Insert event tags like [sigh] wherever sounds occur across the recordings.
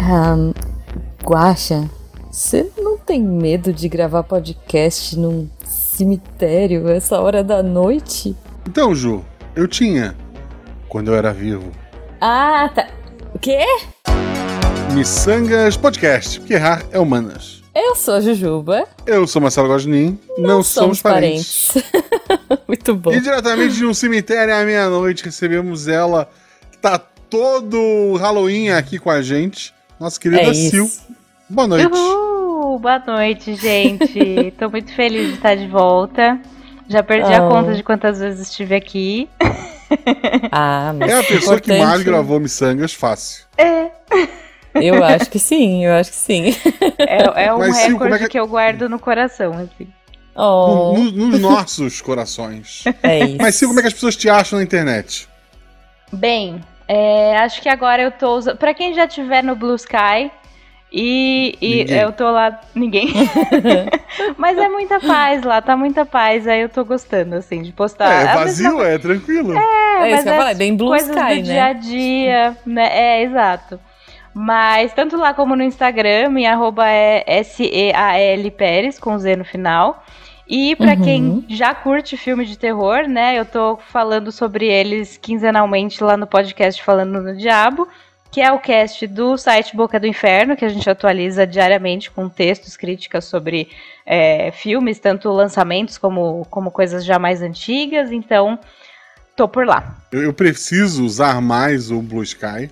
Um, Guaxa, você não tem medo de gravar podcast num cemitério essa hora da noite? Então, Ju, eu tinha. Quando eu era vivo. Ah, tá. O quê? Missangas Podcast, porque errar é humanas. Eu sou a Jujuba. Eu sou Marcelo Gosnin. Não, não somos, somos parentes. parentes. [laughs] Muito bom. E diretamente de um cemitério à meia-noite recebemos ela, que tá todo Halloween aqui com a gente. Nossa querida é Sil. Boa noite. Uhul, boa noite, gente. [laughs] Tô muito feliz de estar de volta. Já perdi oh. a conta de quantas vezes estive aqui. Ah, mas é a pessoa importante... que mais gravou Missangas fácil. É. Eu acho que sim, eu acho que sim. É, é um Mas, recorde é que... que... eu guardo no coração, assim. Oh. No, no, nos nossos corações. É isso. Mas sim, como é que as pessoas te acham na internet? Bem, é, acho que agora eu tô usando. Pra quem já tiver no Blue Sky, e, e eu tô lá, ninguém. [laughs] Mas é muita paz lá, tá muita paz. Aí eu tô gostando, assim, de postar. É, é vazio, é tranquilo. É, é mas é, falar, é bem Blue coisas Sky, do né? dia a dia, né? É, exato. Mas tanto lá como no Instagram, minha arroba é S-E-A-L Pérez, com Z no final. E para uhum. quem já curte filme de terror, né? Eu tô falando sobre eles quinzenalmente lá no podcast Falando no Diabo que é o cast do site Boca do Inferno, que a gente atualiza diariamente com textos, críticas sobre é, filmes, tanto lançamentos como, como coisas já mais antigas. Então, tô por lá. Eu, eu preciso usar mais o Blue Sky.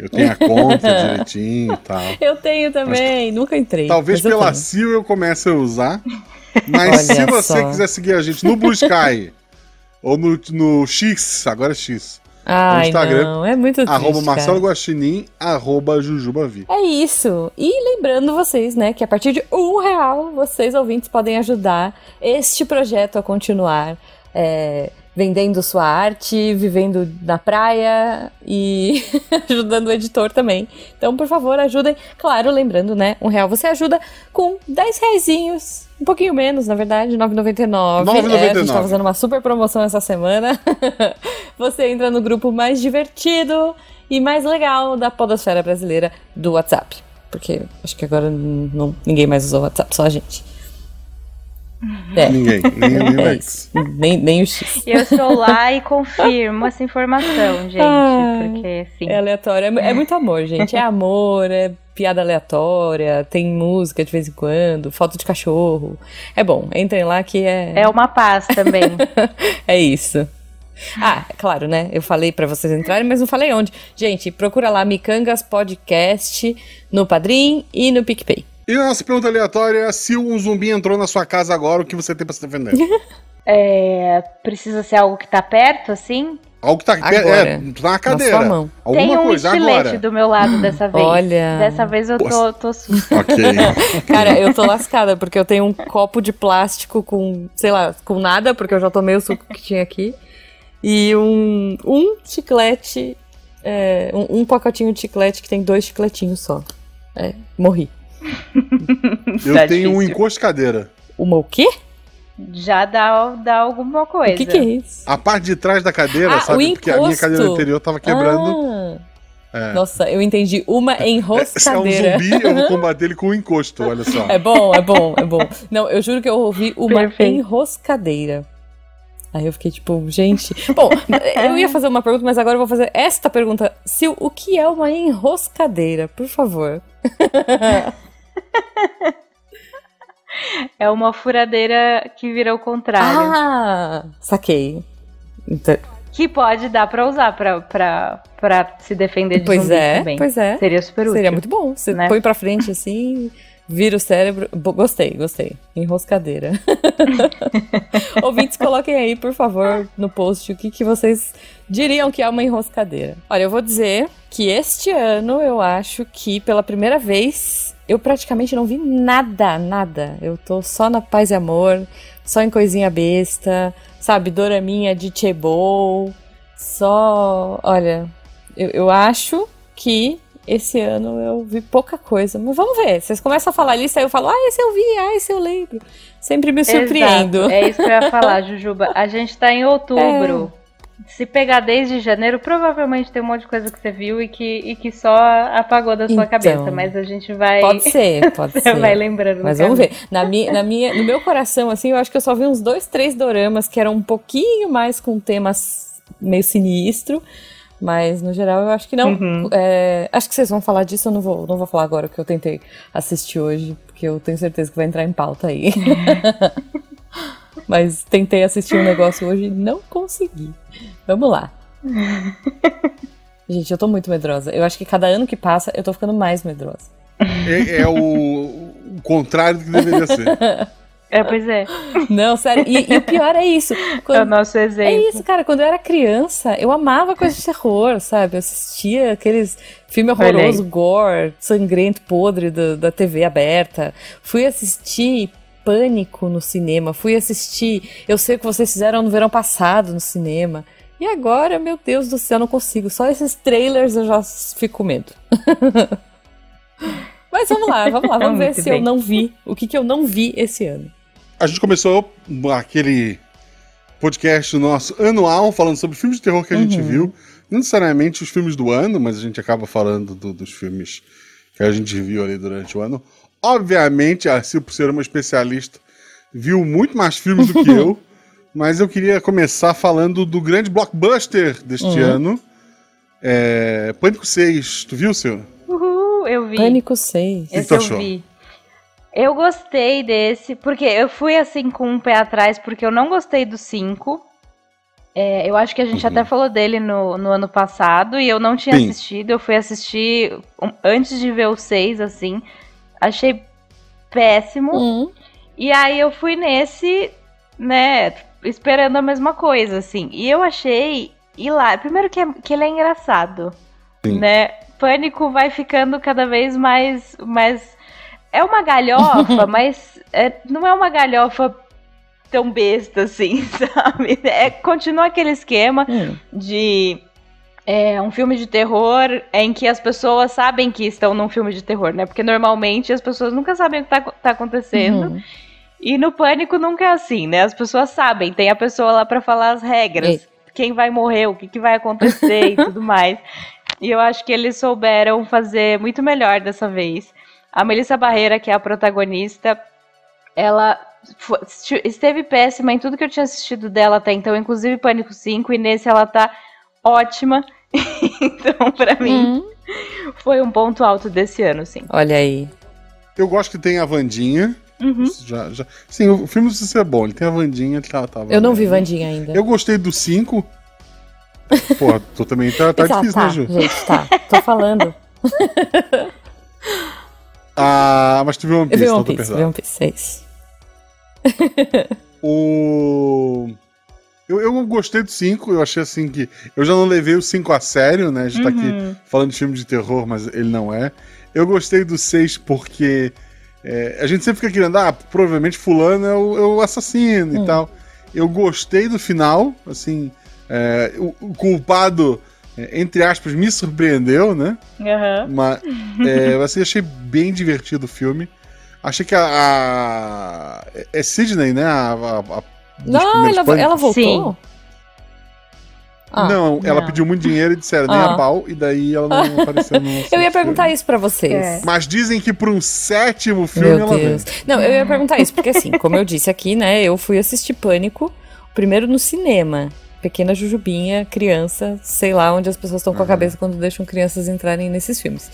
Eu tenho a conta [laughs] direitinho e tal. Eu tenho também, nunca entrei. Talvez pela Sil eu comece a usar. [laughs] Mas se você só. quiser seguir a gente no Blue Sky [laughs] ou no, no X, agora é X, Ai, no Instagram. Não, é muito triste, Arroba Marcelo Guaxinim, arroba Jujubavi. É isso. E lembrando vocês, né, que a partir de um real, vocês ouvintes podem ajudar este projeto a continuar. É, vendendo sua arte, vivendo na praia e [laughs] ajudando o editor também. Então, por favor, ajudem. Claro, lembrando, né? Um real você ajuda com 10 reais. Um pouquinho menos, na verdade, 9,99. 9,99. É, a gente tá fazendo uma super promoção essa semana. [laughs] você entra no grupo mais divertido e mais legal da podosfera brasileira do WhatsApp. Porque acho que agora não, ninguém mais usa o WhatsApp, só a gente. É. Ninguém, nem o [laughs] é nem, nem o X. Eu estou lá e confirmo essa informação, [laughs] gente. Ah, porque, assim... É aleatório. É, é, muito amor, gente. É amor, é piada aleatória, tem música de vez em quando, foto de cachorro. É bom, entrem lá que é. É uma paz também. [laughs] é isso. Ah, claro, né? Eu falei para vocês entrarem, mas não falei onde. Gente, procura lá Micangas Podcast no Padrim e no PicPay. E a nossa pergunta aleatória é se um zumbi entrou na sua casa agora, o que você tem pra se defender? [laughs] é, precisa ser algo que tá perto, assim? Algo que tá perto, é, tá na cadeira. Na mão. Alguma tem um coisa estilete agora. do meu lado dessa vez. Olha. Dessa vez eu tô, tô Ok. [laughs] Cara, eu tô lascada, porque eu tenho um copo de plástico com, sei lá, com nada, porque eu já tomei o suco que tinha aqui. E um, um chiclete, é, um, um pacotinho de chiclete que tem dois chicletinhos só. É, morri. [laughs] Eu tá tenho um encoscadeira. Uma o quê? Já dá, dá alguma coisa. O que, que é isso? A parte de trás da cadeira, ah, sabe? Porque a minha cadeira anterior tava quebrando. Ah. É. Nossa, eu entendi. Uma enroscadeira. É um zumbi, eu vou [laughs] combater ele com um encosto, olha só. É bom, é bom, é bom. Não, eu juro que eu ouvi uma Perfeito. enroscadeira. Aí eu fiquei tipo, gente. Bom, eu ia fazer uma pergunta, mas agora eu vou fazer esta pergunta. Sil, o que é uma enroscadeira? Por favor. [laughs] é uma furadeira que vira o contrário. Ah, saquei. Então... Que pode dar pra usar pra, pra, pra se defender de pois é, também. Pois é. Seria super útil. Seria muito bom. Você né? põe pra frente assim, vira o cérebro. Gostei, gostei. Enroscadeira. [laughs] Ouvintes, coloquem aí, por favor, no post o que, que vocês diriam que é uma enroscadeira. Olha, eu vou dizer que este ano eu acho que pela primeira vez eu praticamente não vi nada, nada. Eu tô só na paz e amor, só em coisinha besta, sabe? Doraminha de Chebol, só. Olha, eu, eu acho que esse ano eu vi pouca coisa, mas vamos ver. Vocês começam a falar lista, aí eu falo, ah, esse eu vi, ah, esse eu lembro. Sempre me surpreendo. Exato. É isso que eu ia falar, [laughs] Jujuba. A gente tá em outubro. É. se pegar desde janeiro, provavelmente tem um monte de coisa que você viu e que, e que só apagou da sua então, cabeça. Mas a gente vai. Pode ser, [laughs] pode ser. vai lembrando. Mas vamos ver. Na minha, na minha, no meu coração, assim, eu acho que eu só vi uns dois, três doramas que eram um pouquinho mais com temas meio sinistro. Mas, no geral, eu acho que não. Uhum. É, acho que vocês vão falar disso, eu não vou, não vou falar agora, que eu tentei assistir hoje, porque eu tenho certeza que vai entrar em pauta aí. [laughs] Mas tentei assistir um negócio hoje e não consegui. Vamos lá. [laughs] Gente, eu tô muito medrosa. Eu acho que cada ano que passa, eu tô ficando mais medrosa. É, é o, o, contrário do que deveria ser. [laughs] É, pois é. Não, sério. E, e o pior é isso. Quando, é o nosso exemplo. É isso, cara. Quando eu era criança, eu amava coisas de terror, sabe? Eu assistia aqueles filmes horrorosos, gore, sangrento, podre do, da TV aberta. Fui assistir Pânico no cinema. Fui assistir Eu Sei O Que Vocês Fizeram no verão passado no cinema. E agora, meu Deus do céu, não consigo. Só esses trailers eu já fico com medo. [laughs] Mas vamos lá, vamos lá, vamos [laughs] ver se bem. eu não vi. O que, que eu não vi esse ano. A gente começou aquele podcast nosso anual falando sobre filmes de terror que a uhum. gente viu. Não necessariamente os filmes do ano, mas a gente acaba falando do, dos filmes que a gente viu ali durante o ano. Obviamente, a Sil, por ser uma especialista, viu muito mais filmes do que eu. [laughs] Mas eu queria começar falando do grande blockbuster deste uhum. ano. É... Pânico 6. Tu viu, Sil? Uhul, eu vi. Pânico 6. Esse eu achou? vi. Eu gostei desse, porque eu fui assim com um pé atrás, porque eu não gostei do 5. É, eu acho que a gente uhum. até falou dele no, no ano passado e eu não tinha Sim. assistido. Eu fui assistir antes de ver o 6, assim. Achei péssimo. Uhum. E aí eu fui nesse, né, esperando a mesma coisa, assim. E eu achei lá Primeiro que, é, que ele é engraçado, Sim. né? Pânico vai ficando cada vez mais, mais... É uma galhofa, [laughs] mas é, não é uma galhofa tão besta assim, [laughs] sabe? É, continua aquele esquema hum. de é um filme de terror em que as pessoas sabem que estão num filme de terror, né? Porque normalmente as pessoas nunca sabem o que tá, tá acontecendo. Uhum. E no pânico nunca é assim, né? As pessoas sabem, tem a pessoa lá para falar as regras, quem vai morrer, o que, que vai acontecer e tudo mais. E eu acho que eles souberam fazer muito melhor dessa vez. A Melissa Barreira, que é a protagonista, ela foi, esteve péssima em tudo que eu tinha assistido dela até então, inclusive Pânico 5, e nesse ela tá ótima. [laughs] então, para mim, uhum. foi um ponto alto desse ano, sim. Olha aí. Eu gosto que tem a Vandinha. Uhum. Já, já... Sim, o filme precisa ser bom. Ele tem a Vandinha, tá, tá Eu não vi Vandinha ainda. Eu gostei do 5. Pô, tu também tá, tá [laughs] Exato, difícil, né, tá, né, Ju? Gente, tá. Tô falando. [laughs] ah, mas tu viu One Piece, eu vi One Piece, vi One Piece, 6. o... Eu, eu gostei do 5, eu achei assim que. Eu já não levei o 5 a sério, né? A gente uhum. tá aqui uhum. falando de filme de terror, mas ele não é. Eu gostei do 6 porque. É, a gente sempre fica querendo, ah, provavelmente Fulano é o, é o assassino uhum. e hum. tal. Eu gostei do final, assim. É, o, o, culpado, é, entre aspas, me surpreendeu, né? Uhum. Mas, [laughs] é, assim, achei bem divertido o filme. Achei que a. a é Sidney, né? A, a, a não, ela, ela voltou? Sim. Ah, não, ela não. pediu muito dinheiro e disseram nem ah. a pau, e daí ela não [laughs] apareceu no. eu ia perguntar filme. isso pra vocês. É. Mas dizem que pra um sétimo filme Meu ela Deus. Vem. Não, eu ia perguntar isso, porque assim, como eu disse aqui, né, eu fui assistir Pânico, primeiro no cinema. Pequena Jujubinha, criança, sei lá onde as pessoas estão com a cabeça quando deixam crianças entrarem nesses filmes.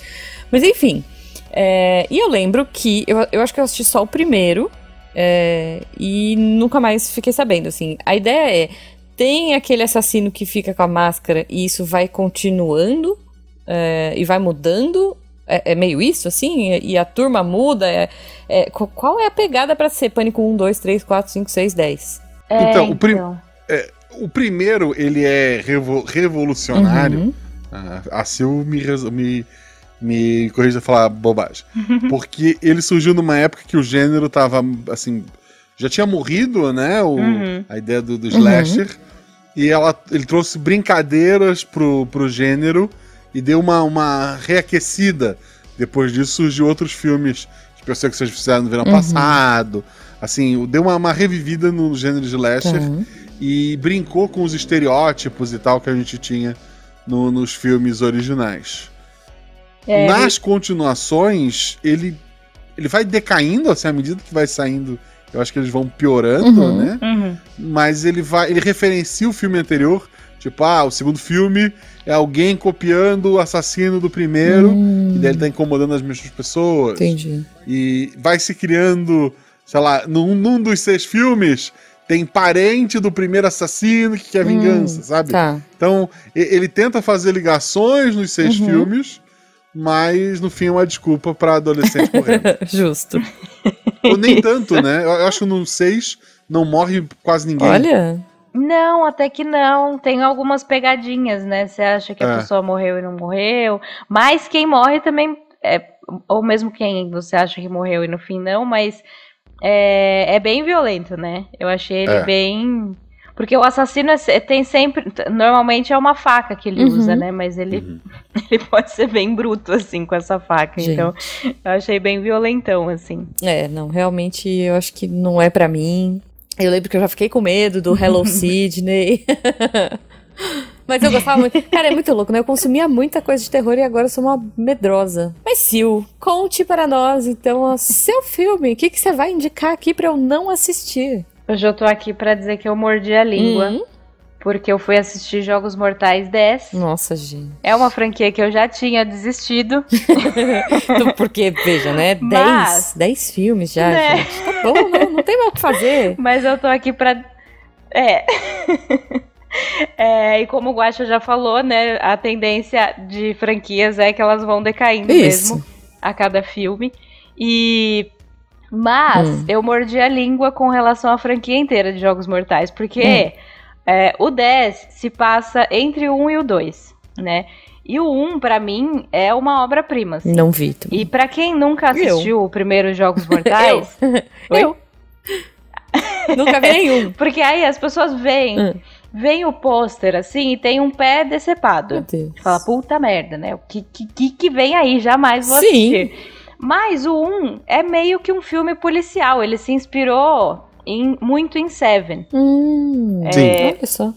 Mas enfim. É, e eu lembro que. Eu, eu acho que eu assisti só o primeiro. É, e nunca mais fiquei sabendo, assim. A ideia é, tem aquele assassino que fica com a máscara e isso vai continuando é, e vai mudando. É, é, meio isso, assim? E a turma muda? É, é qual é a pegada para ser Pânico 1, 2, 3, 4, 5, 6, 10? então, o, prim então. É, o primeiro, ele é revo revolucionário. Uhum. Ah, a Sil me, me me corrija falar bobagem. [laughs] Porque ele surgiu numa época que o gênero tava, assim, já tinha morrido, né? O, uhum. A ideia do, do slasher. Uhum. E ela, ele trouxe brincadeiras pro, pro gênero e deu uma, uma reaquecida. Depois disso surgiu outros filmes que eu sei que vocês fizeram no verão uhum. passado. Assim, deu uma, uma revivida no gênero de slasher. Uhum. e brincou com os estereótipos e tal que a gente tinha no, nos filmes originais. É, Nas ele... continuações, ele, ele vai decaindo, assim, à medida que vai saindo. Eu acho que eles vão piorando, uhum, né? Uhum. Mas ele vai. Ele referencia o filme anterior. Tipo, ah, o segundo filme é alguém copiando o assassino do primeiro, hum. e daí ele tá incomodando as mesmas pessoas. Entendi. E vai se criando, sei lá, num, num dos seis filmes, tem parente do primeiro assassino que quer vingança, hum, sabe? Tá. Então, ele tenta fazer ligações nos seis uhum. filmes, mas no fim é uma desculpa para adolescente morrer. [laughs] Justo. Ou nem tanto, né? Eu acho que no seis não morre quase ninguém. Olha. Não, até que não. Tem algumas pegadinhas, né? Você acha que a é. pessoa morreu e não morreu. Mas quem morre também. É, ou mesmo quem você acha que morreu e no fim não, mas é, é bem violento, né? Eu achei ele é. bem. Porque o assassino é, tem sempre. Normalmente é uma faca que ele uhum. usa, né? Mas ele, uhum. [laughs] ele pode ser bem bruto, assim, com essa faca. Gente. Então, eu achei bem violentão, assim. É, não, realmente eu acho que não é para mim. Eu lembro que eu já fiquei com medo do Hello [laughs] Sidney. [laughs] Mas eu gostava muito. Cara, é muito louco, né? Eu consumia muita coisa de terror e agora eu sou uma medrosa. Mas Sil, conte para nós, então, o seu filme. O que, que você vai indicar aqui para eu não assistir? Hoje eu tô aqui para dizer que eu mordi a língua. Uhum. Porque eu fui assistir Jogos Mortais 10. Nossa, gente. É uma franquia que eu já tinha desistido. [laughs] porque, veja, né? 10, Mas, 10 filmes já, né? gente. Tá bom, não, não tem mais o que fazer. [laughs] Mas eu tô aqui pra. É. [laughs] É, e como o Guacha já falou, né, a tendência de franquias é que elas vão decaindo Isso. mesmo a cada filme. E mas hum. eu mordi a língua com relação à franquia inteira de Jogos Mortais, porque hum. é, o 10 se passa entre o 1 e o 2, né? E o 1, para mim, é uma obra-prima. Assim. Não vi. Também. E para quem nunca assistiu eu. o primeiro Jogos [laughs] Mortais. eu. eu. nunca vi nenhum. [laughs] Porque aí as pessoas veem. Hum vem o pôster assim e tem um pé decepado. Meu Deus. Fala, puta merda, né? O que, que, que vem aí? Jamais vou Sim. assistir. Mas o 1 é meio que um filme policial. Ele se inspirou em, muito em Seven. Hum, é, Sim. Olha só.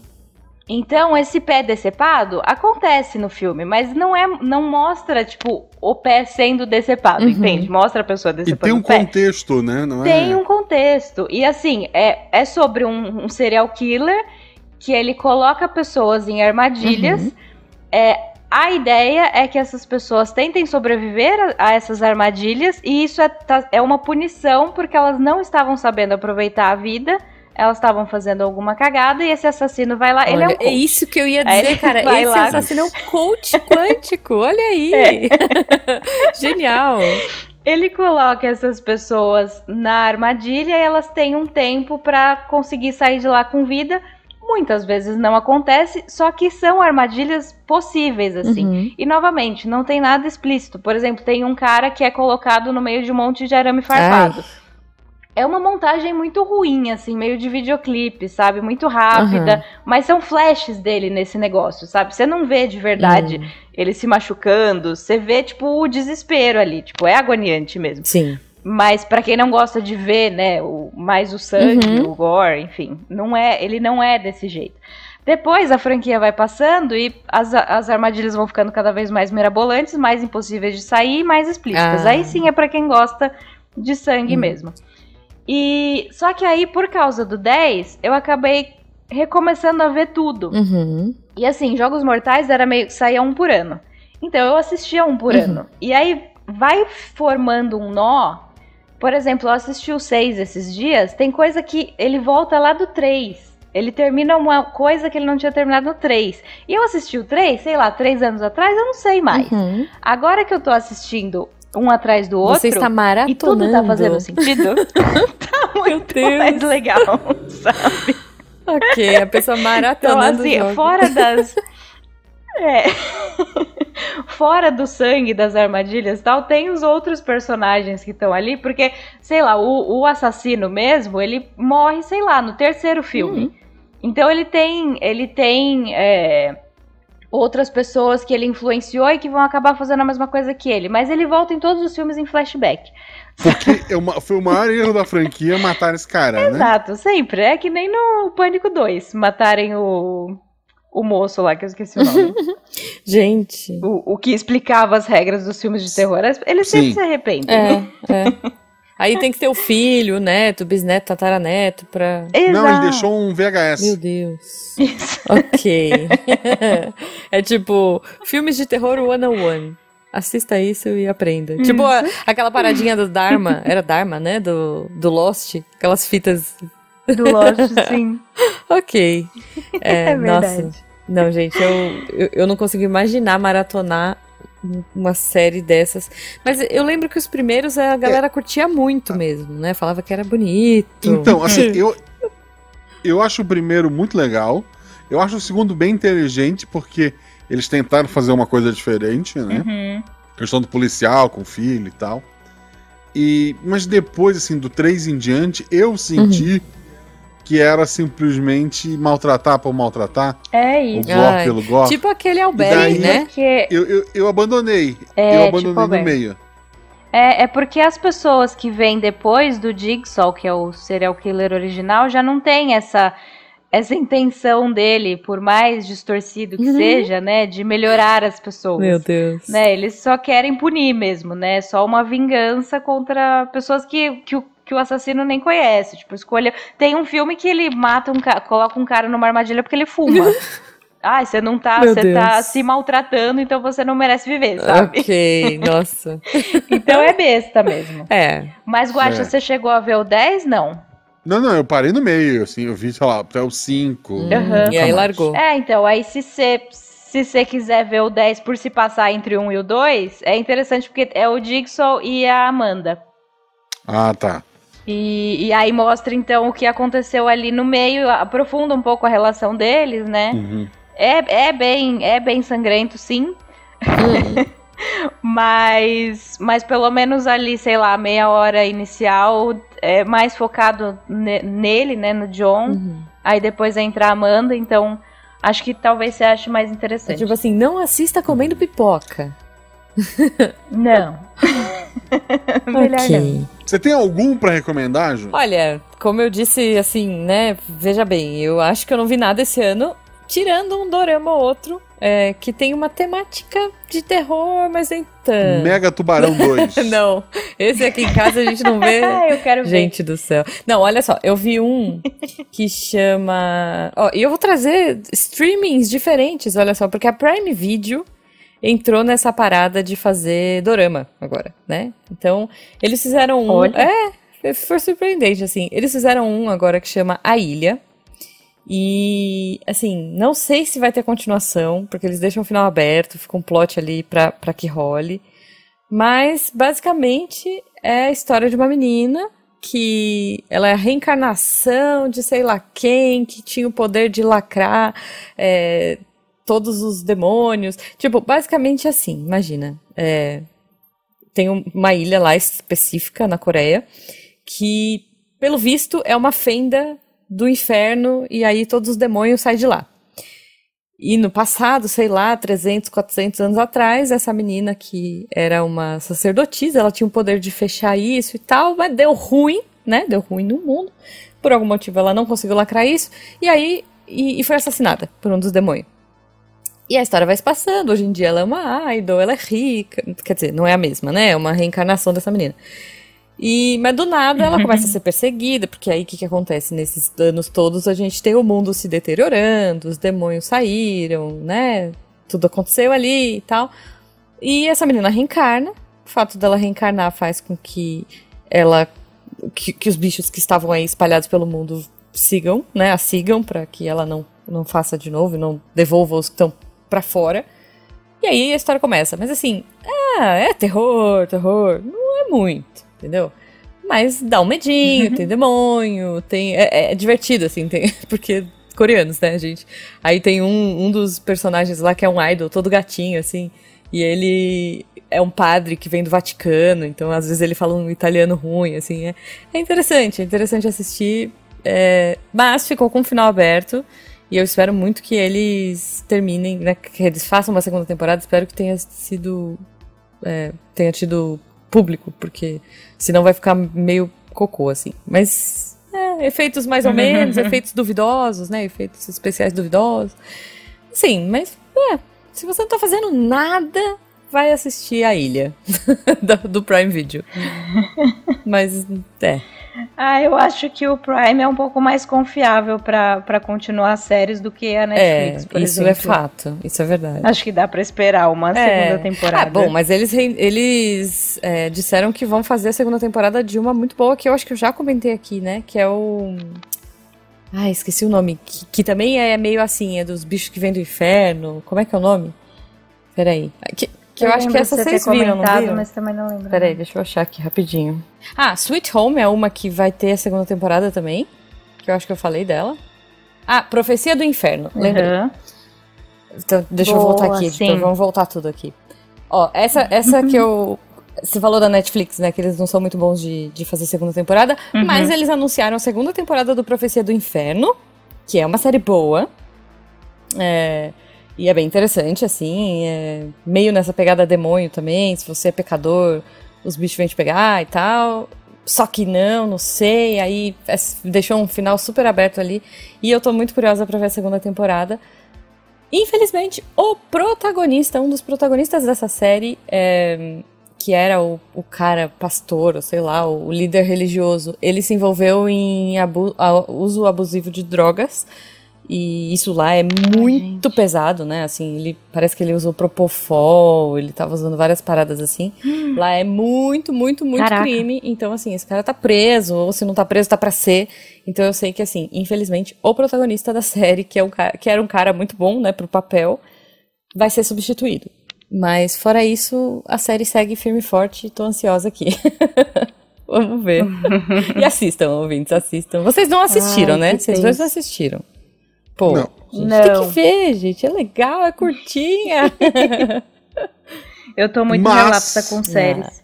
Então, esse pé decepado acontece no filme, mas não é, não mostra, tipo, o pé sendo decepado, uhum. entende? Mostra a pessoa decepando. E tem um contexto, né? Não tem é... um contexto. E assim, é, é sobre um, um serial killer que ele coloca pessoas em armadilhas. Uhum. É, a ideia é que essas pessoas tentem sobreviver a, a essas armadilhas e isso é, tá, é uma punição porque elas não estavam sabendo aproveitar a vida elas estavam fazendo alguma cagada e esse assassino vai lá. Olha, ele é um coach. É isso que eu ia dizer, cara. Esse lá. assassino é um coach [laughs] quântico. Olha aí. É. [laughs] [laughs] Genial. Ele coloca essas pessoas na armadilha e elas têm um tempo para conseguir sair de lá com vida muitas vezes não acontece, só que são armadilhas possíveis, assim. Uhum. E, novamente, não tem nada explícito. Por exemplo, tem um cara que é colocado no meio de um monte de arame farpado. Ai. É uma montagem muito ruim, assim, meio de videoclipe, sabe? Muito rápida. Uhum. Mas são flashes dele nesse negócio, sabe? Você não vê de verdade uhum. ele se machucando. Você vê, tipo, o desespero ali. Tipo, é agoniante mesmo. Sim. Mas para quem não gosta de ver, né, o, mais o sangue, uhum. o gore, enfim, não é, ele não é desse jeito. Depois a franquia vai passando e as, as armadilhas vão ficando cada vez mais mirabolantes, mais impossíveis de sair, mais explícitas. Ah. Aí sim é para quem gosta de sangue uhum. mesmo. E só que aí por causa do 10, eu acabei recomeçando a ver tudo. Uhum. E assim, Jogos Mortais era meio saía um por ano. Então eu assistia um por uhum. ano. E aí vai formando um nó por exemplo, eu assisti o 6 esses dias, tem coisa que ele volta lá do 3. Ele termina uma coisa que ele não tinha terminado no 3. E eu assisti o 3, sei lá, 3 anos atrás, eu não sei mais. Uhum. Agora que eu tô assistindo um atrás do outro. Você está maratonando. E tudo tá fazendo sentido. [laughs] tá muito mais legal, sabe? Ok, a pessoa maratonando. Então, assim, fora das. [laughs] É. [laughs] Fora do sangue das armadilhas e tal, tem os outros personagens que estão ali, porque, sei lá, o, o, assassino mesmo, ele morre, sei lá, no terceiro filme. Uhum. Então ele tem. Ele tem. É, outras pessoas que ele influenciou e que vão acabar fazendo a mesma coisa que ele. Mas ele volta em todos os filmes em flashback. Porque é uma, foi o maior erro da franquia matar esse cara, Exato, né? Exato, sempre. É que nem no Pânico 2, matarem o, o moço lá, que eu esqueci o nome. [laughs] Gente. O, o que explicava as regras dos filmes de terror. Ele sempre Sim. se arrepende. É, né? é. Aí tem que ter o filho, o neto, o bisneto, tataraneto pra. Exato. Não, ele deixou um VHS. Meu Deus. Isso. Ok. [laughs] é tipo, filmes de terror one-on-one. Assista isso e aprenda. Hum. Tipo a, aquela paradinha do Dharma. Era Dharma, né? Do, do Lost. Aquelas fitas. Do Lost, [laughs] sim. ok. [laughs] É, é verdade. Nossa. Não, gente, eu, eu, eu não consigo imaginar maratonar uma série dessas. Mas eu lembro que os primeiros a galera é. curtia muito mesmo, né? Falava que era bonito. Então, assim, eu, eu acho o primeiro muito legal. Eu acho o segundo bem inteligente, porque eles tentaram fazer uma coisa diferente, né? Uhum. Questão do policial com o filho e tal. E, mas depois, assim, do 3 em diante, eu senti. Uhum que era simplesmente maltratar por maltratar. É isso. O gore pelo gore. Tipo aquele Albert, né? Eu, eu, eu abandonei. É, eu abandonei tipo no meio. É, é porque as pessoas que vêm depois do Jigsaw, que é o serial killer original, já não tem essa essa intenção dele, por mais distorcido que uhum. seja, né, de melhorar as pessoas. Meu Deus. Né, eles só querem punir mesmo, né? Só uma vingança contra pessoas que, que o que o assassino nem conhece. Tipo, escolha. Tem um filme que ele mata um cara, coloca um cara numa armadilha porque ele fuma. [laughs] Ai, você não tá, você tá se maltratando, então você não merece viver, sabe? Ok, [laughs] nossa. então é besta mesmo. É. Mas, Guacha, é. você chegou a ver o 10? Não. Não, não, eu parei no meio, assim, eu vi, sei lá, até o 5. Uhum. E aí largou. É, então, aí se você se você quiser ver o 10 por se passar entre o 1 e o 2, é interessante porque é o Dixon e a Amanda. Ah, tá. E, e, aí mostra então o que aconteceu ali no meio, aprofunda um pouco a relação deles, né? Uhum. É, é, bem, é bem sangrento, sim. Uhum. [laughs] mas, mas pelo menos ali, sei lá, meia hora inicial é mais focado nele, né, no John. Uhum. Aí depois entra a Amanda, então acho que talvez você ache mais interessante. É tipo assim, não assista comendo pipoca. Não. [laughs] Melhor okay. não. Você tem algum para recomendar, Ju? Olha, como eu disse, assim, né? Veja bem, eu acho que eu não vi nada esse ano, tirando um dorama ou outro, é, que tem uma temática de terror, mas nem tanto. Mega Tubarão [laughs] 2. não, esse aqui em casa a gente não vê. [laughs] eu quero ver. Gente do céu. Não, olha só, eu vi um que chama. Ó, e eu vou trazer streamings diferentes, olha só, porque a Prime Video entrou nessa parada de fazer dorama agora, né? Então, eles fizeram um. Olha. É, foi surpreendente, assim. Eles fizeram um agora que chama A Ilha. E, assim, não sei se vai ter continuação, porque eles deixam o final aberto, fica um plot ali pra, pra que role. Mas, basicamente, é a história de uma menina que ela é a reencarnação de sei lá quem, que tinha o poder de lacrar é, todos os demônios. Tipo, basicamente assim, imagina. É, tem uma ilha lá específica na Coreia que, pelo visto, é uma fenda do inferno e aí todos os demônios saem de lá. E no passado, sei lá, 300, 400 anos atrás, essa menina que era uma sacerdotisa, ela tinha o poder de fechar isso e tal, mas deu ruim, né? Deu ruim no mundo. Por algum motivo ela não conseguiu lacrar isso. E aí, e, e foi assassinada por um dos demônios. E a história vai se passando. Hoje em dia ela é uma idol, ela é rica. Quer dizer, não é a mesma, né? É uma reencarnação dessa menina. E, mas do nada ela começa a ser perseguida, porque aí o que, que acontece? Nesses anos todos a gente tem o mundo se deteriorando, os demônios saíram, né? Tudo aconteceu ali e tal. E essa menina reencarna. O fato dela reencarnar faz com que ela. que, que os bichos que estavam aí espalhados pelo mundo sigam, né? A sigam para que ela não, não faça de novo e não devolva os que estão pra fora. E aí a história começa. Mas assim, ah, é terror, terror. Não é muito, entendeu? Mas dá um medinho, tem demônio, tem. É, é, divertido, assim, tem. [laughs] Porque coreanos, né, gente? Aí tem um, um dos personagens lá que é um idol, todo gatinho, assim. E ele é um padre que vem do Vaticano, então às vezes ele fala um italiano ruim, assim. É, é interessante, é interessante assistir. É, mas ficou com o final aberto. E eu espero muito que eles terminem, né, que eles façam uma segunda temporada. Espero que tenha sido. É, tenha tido público, porque senão vai ficar meio cocô, assim. Mas. É, efeitos mais ou [laughs] menos, efeitos duvidosos, né? Efeitos especiais duvidosos. Sim, mas. É, se você não tá fazendo nada, vai assistir a ilha [laughs] do, do Prime Video. [laughs] mas, é. Ah, eu acho que o Prime é um pouco mais confiável para continuar séries do que a Netflix, é, por isso exemplo. é fato, isso é verdade. Acho que dá para esperar uma é. segunda temporada. Ah, bom, mas eles, eles é, disseram que vão fazer a segunda temporada de uma muito boa, que eu acho que eu já comentei aqui, né? Que é o. Ah, esqueci o nome. Que, que também é meio assim, é dos bichos que vêm do inferno. Como é que é o nome? Peraí. Que, que eu, eu acho que essa vocês viram, não viram? Mas também não lembro. Peraí, deixa eu achar aqui rapidinho. Ah, Sweet Home é uma que vai ter a segunda temporada também. Que eu acho que eu falei dela. Ah, Profecia do Inferno, lembrei. Uhum. Então, deixa Boa, eu voltar aqui, editor, vamos voltar tudo aqui. Ó, essa, essa que eu. [laughs] Você falou da Netflix, né? Que eles não são muito bons de, de fazer segunda temporada. Uhum. Mas eles anunciaram a segunda temporada do Profecia do Inferno, que é uma série boa. É. E é bem interessante, assim. É meio nessa pegada demônio também. Se você é pecador, os bichos vêm te pegar e tal. Só que não, não sei. Aí é, deixou um final super aberto ali. E eu tô muito curiosa para ver a segunda temporada. Infelizmente, o protagonista, um dos protagonistas dessa série, é, que era o, o, cara pastor, ou sei lá, o líder religioso, ele se envolveu em abu uso abusivo de drogas. E isso lá é muito Ai, pesado, né? Assim, ele parece que ele usou propofol, ele tava usando várias paradas assim. Hum. Lá é muito, muito, muito Caraca. crime. Então, assim, esse cara tá preso, ou se não tá preso, tá pra ser. Então eu sei que, assim, infelizmente, o protagonista da série, que, é um cara, que era um cara muito bom, né, pro papel, vai ser substituído. Mas fora isso, a série segue firme e forte, tô ansiosa aqui. [laughs] Vamos ver. [laughs] e assistam, ouvintes, assistam. Vocês não assistiram, Ai, né? Vocês dois não assistiram. Pô, não. Gente, tem que ver, gente. É legal, é curtinha. [laughs] Eu tô muito Mas, relapsa com séries.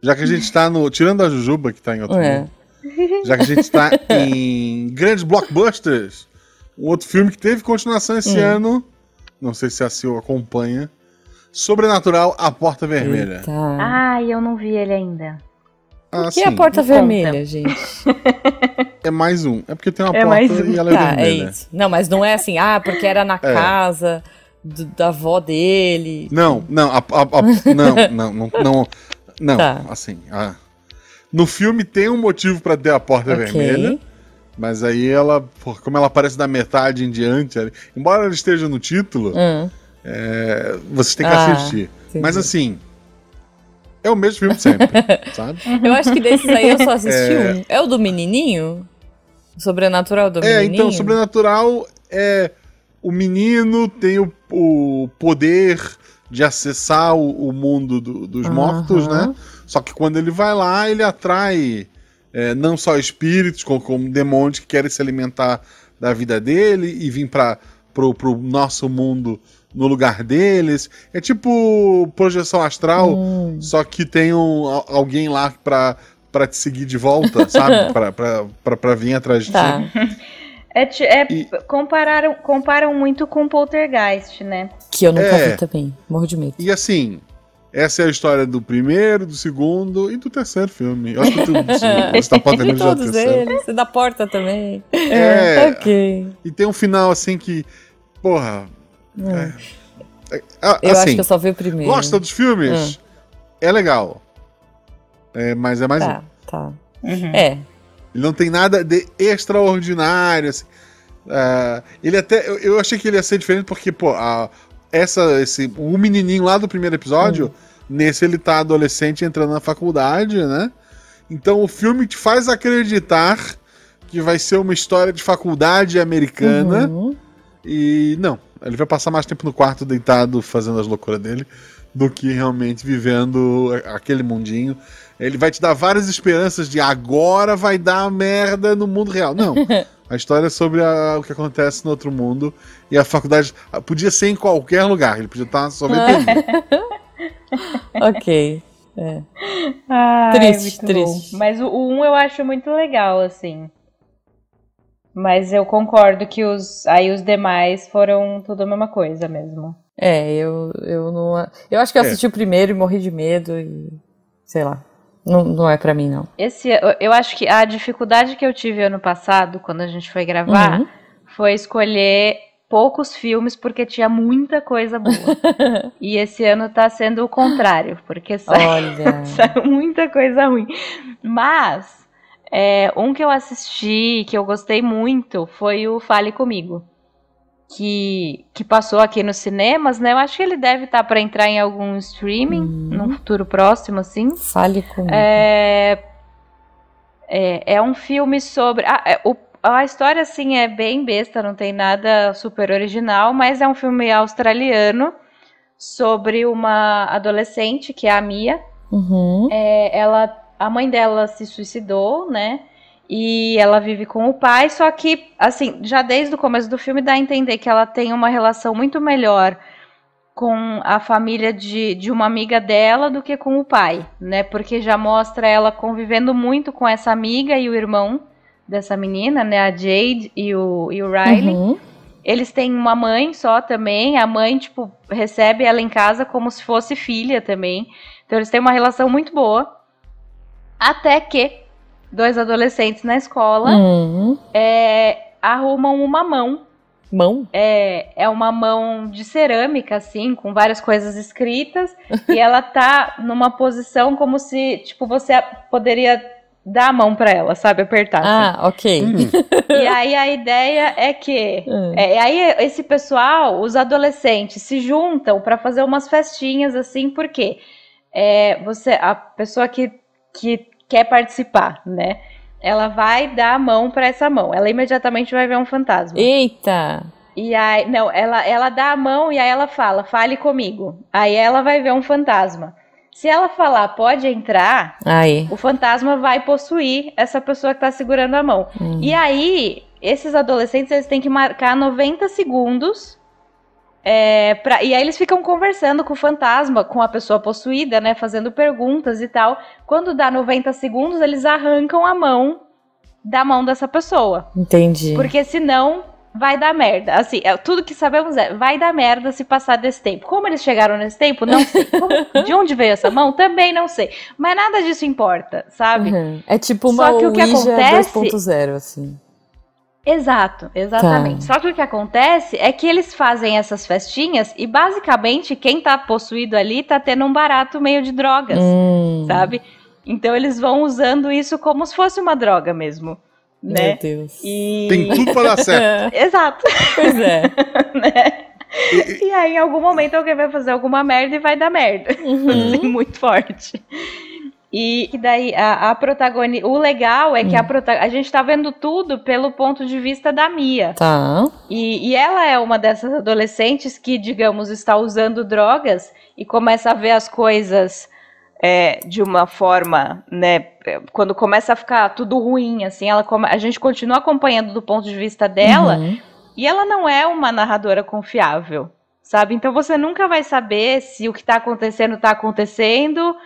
Já que a gente tá no. Tirando a Jujuba, que tá em outro é. mundo, Já que a gente tá [laughs] em grandes blockbusters, um outro filme que teve continuação esse hum. ano. Não sei se a Sil acompanha. Sobrenatural A Porta Vermelha. Eita. Ai, eu não vi ele ainda. Ah, o que é a Porta Vermelha, gente? [laughs] É mais um. É porque tem uma é porta um. e ela é tá, vermelha. É isso. Não, mas não é assim, ah, porque era na é. casa do, da avó dele. Não, não, a, a, a, não, [laughs] não, não, não, não, tá. assim, no filme tem um motivo para ter a porta okay. vermelha, mas aí ela, como ela aparece da metade em diante, embora ela esteja no título, hum. é, vocês têm que ah, assistir. Entendi. Mas assim, é o mesmo filme sempre, [laughs] sabe? Eu acho que desses aí eu só assisti é... um. É o do menininho? Sobrenatural do é, menininho? É, então, Sobrenatural é... O menino tem o, o poder de acessar o, o mundo do, dos uhum. mortos, né? Só que quando ele vai lá, ele atrai é, não só espíritos, como, como, demônios que querem se alimentar da vida dele e vir para pro, pro nosso mundo no lugar deles. É tipo projeção astral, hum. só que tem um, alguém lá pra, pra te seguir de volta, [laughs] sabe? [laughs] pra vir atrás de tá. ti. É, é e... compararam, comparam muito com Poltergeist, né? Que eu nunca é, vi também. Morro de medo. E assim, essa é a história do primeiro, do segundo e do terceiro filme. Eu acho que tu, [laughs] você tá podendo já todos eles, da porta também. É. ok. E tem um final assim que, porra. É. É, é eu assim, acho que eu só vi o primeiro. Gosta dos filmes? É legal. É, mas é mais tá, um. Tá. Uhum. É, ele não tem nada de extraordinário. Assim. Uh, ele até. Eu, eu, achei que ele ia ser diferente porque, pô, a, essa, esse, o menininho lá do primeiro episódio, hum. nesse ele tá adolescente entrando na faculdade, né? Então o filme te faz acreditar que vai ser uma história de faculdade americana. Uhum. E não, ele vai passar mais tempo no quarto deitado fazendo as loucuras dele do que realmente vivendo aquele mundinho. Ele vai te dar várias esperanças de agora vai dar merda no mundo real. Não. [laughs] A história é sobre a, o que acontece no outro mundo. E a faculdade podia ser em qualquer lugar. Ele podia estar só [laughs] ok. É. Ai, triste, triste. Bom. Mas o 1 um eu acho muito legal, assim. Mas eu concordo que os aí os demais foram tudo a mesma coisa mesmo. É, eu, eu não. Eu acho que eu é. assisti o primeiro e morri de medo e. sei lá. Não, não é para mim, não. Esse, eu acho que a dificuldade que eu tive ano passado, quando a gente foi gravar, uhum. foi escolher poucos filmes porque tinha muita coisa boa. [laughs] e esse ano tá sendo o contrário, porque saiu, [laughs] saiu muita coisa ruim. Mas é, um que eu assisti, que eu gostei muito, foi o Fale Comigo que, que passou aqui nos cinemas, né? Eu acho que ele deve estar tá para entrar em algum streaming uhum. no futuro próximo, assim. Fale comigo. É, é, é um filme sobre. Ah, é, o, a história, assim, é bem besta, não tem nada super original, mas é um filme australiano sobre uma adolescente, que é a Mia. Uhum. É, ela, a mãe dela se suicidou, né? E ela vive com o pai, só que, assim, já desde o começo do filme dá a entender que ela tem uma relação muito melhor com a família de, de uma amiga dela do que com o pai, né? Porque já mostra ela convivendo muito com essa amiga e o irmão dessa menina, né? A Jade e o, e o Riley. Uhum. Eles têm uma mãe só também, a mãe, tipo, recebe ela em casa como se fosse filha também. Então eles têm uma relação muito boa. Até que dois adolescentes na escola uhum. é, arrumam uma mão. Mão? É, é uma mão de cerâmica, assim, com várias coisas escritas. [laughs] e ela tá numa posição como se, tipo, você poderia dar a mão para ela, sabe? Apertar. Assim. Ah, ok. Uhum. [laughs] e aí a ideia é que. Uhum. É, aí esse pessoal, os adolescentes, se juntam para fazer umas festinhas, assim, porque é, você, a pessoa que, que quer participar, né? Ela vai dar a mão para essa mão. Ela imediatamente vai ver um fantasma. Eita! E aí, não, ela, ela dá a mão e aí ela fala, fale comigo. Aí ela vai ver um fantasma. Se ela falar, pode entrar, aí. o fantasma vai possuir essa pessoa que tá segurando a mão. Hum. E aí, esses adolescentes, eles têm que marcar 90 segundos é, pra, e aí eles ficam conversando com o fantasma, com a pessoa possuída, né? Fazendo perguntas e tal. Quando dá 90 segundos, eles arrancam a mão da mão dessa pessoa. Entendi. Porque senão vai dar merda. Assim, é, tudo que sabemos é, vai dar merda se passar desse tempo. Como eles chegaram nesse tempo, não sei. [laughs] Como, de onde veio essa mão, também não sei. Mas nada disso importa, sabe? Uhum. É tipo uma Só que o que acontece 2.0, assim. Exato, exatamente. Tá. Só que o que acontece é que eles fazem essas festinhas e basicamente quem tá possuído ali tá tendo um barato meio de drogas, hum. sabe? Então eles vão usando isso como se fosse uma droga mesmo. Né? Meu Deus. E... Tem tudo pra dar certo. [laughs] Exato. Pois é. [laughs] né? E, e, aí, em algum momento, alguém vai fazer alguma merda e vai dar merda. Uhum. Assim, [laughs] muito forte. E que daí a, a protagonista. O legal é que hum. a, prota... a gente tá vendo tudo pelo ponto de vista da Mia. Tá. E, e ela é uma dessas adolescentes que, digamos, está usando drogas e começa a ver as coisas é, de uma forma, né? Quando começa a ficar tudo ruim, assim, ela come... a gente continua acompanhando do ponto de vista dela. Uhum. E ela não é uma narradora confiável, sabe? Então você nunca vai saber se o que está acontecendo está acontecendo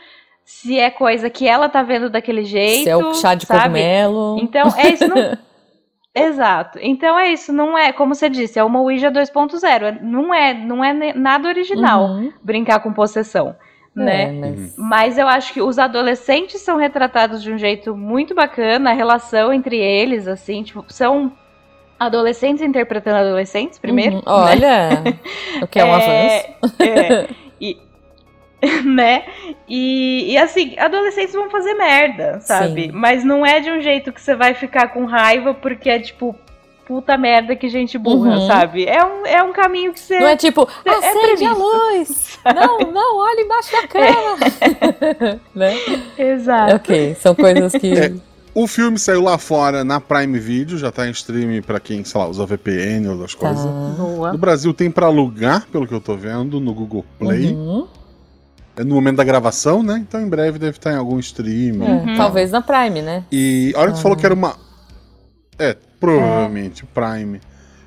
se é coisa que ela tá vendo daquele jeito. Se é o chá de sabe? cogumelo. Então, é isso. Não... [laughs] Exato. Então é isso, não é, como você disse, é uma Ouija 2.0. Não é, não é nada original uhum. brincar com possessão. É, né? Mas... mas... eu acho que os adolescentes são retratados de um jeito muito bacana, a relação entre eles, assim, tipo, são adolescentes interpretando adolescentes, primeiro. Uhum. Olha, né? o que é um [laughs] é, avanço. É, [laughs] e, [laughs] né? E, e assim, adolescentes vão fazer merda, sabe? Sim. Mas não é de um jeito que você vai ficar com raiva porque é tipo, puta merda que gente burra, uhum. sabe? É um, é um caminho que você. Não é tipo, é acende é a luz! [laughs] não, não, olha embaixo da cama! É. [laughs] né? Exato. Ok, são coisas que. É, o filme saiu lá fora na Prime Video, já tá em streaming pra quem, sei lá, usa VPN ou das tá. coisas. Boa. No Brasil tem pra alugar, pelo que eu tô vendo, no Google Play. Uhum. É no momento da gravação, né? Então em breve deve estar em algum stream. Uhum. Talvez na Prime, né? E a hora que tu falou que era uma. É, provavelmente, Prime.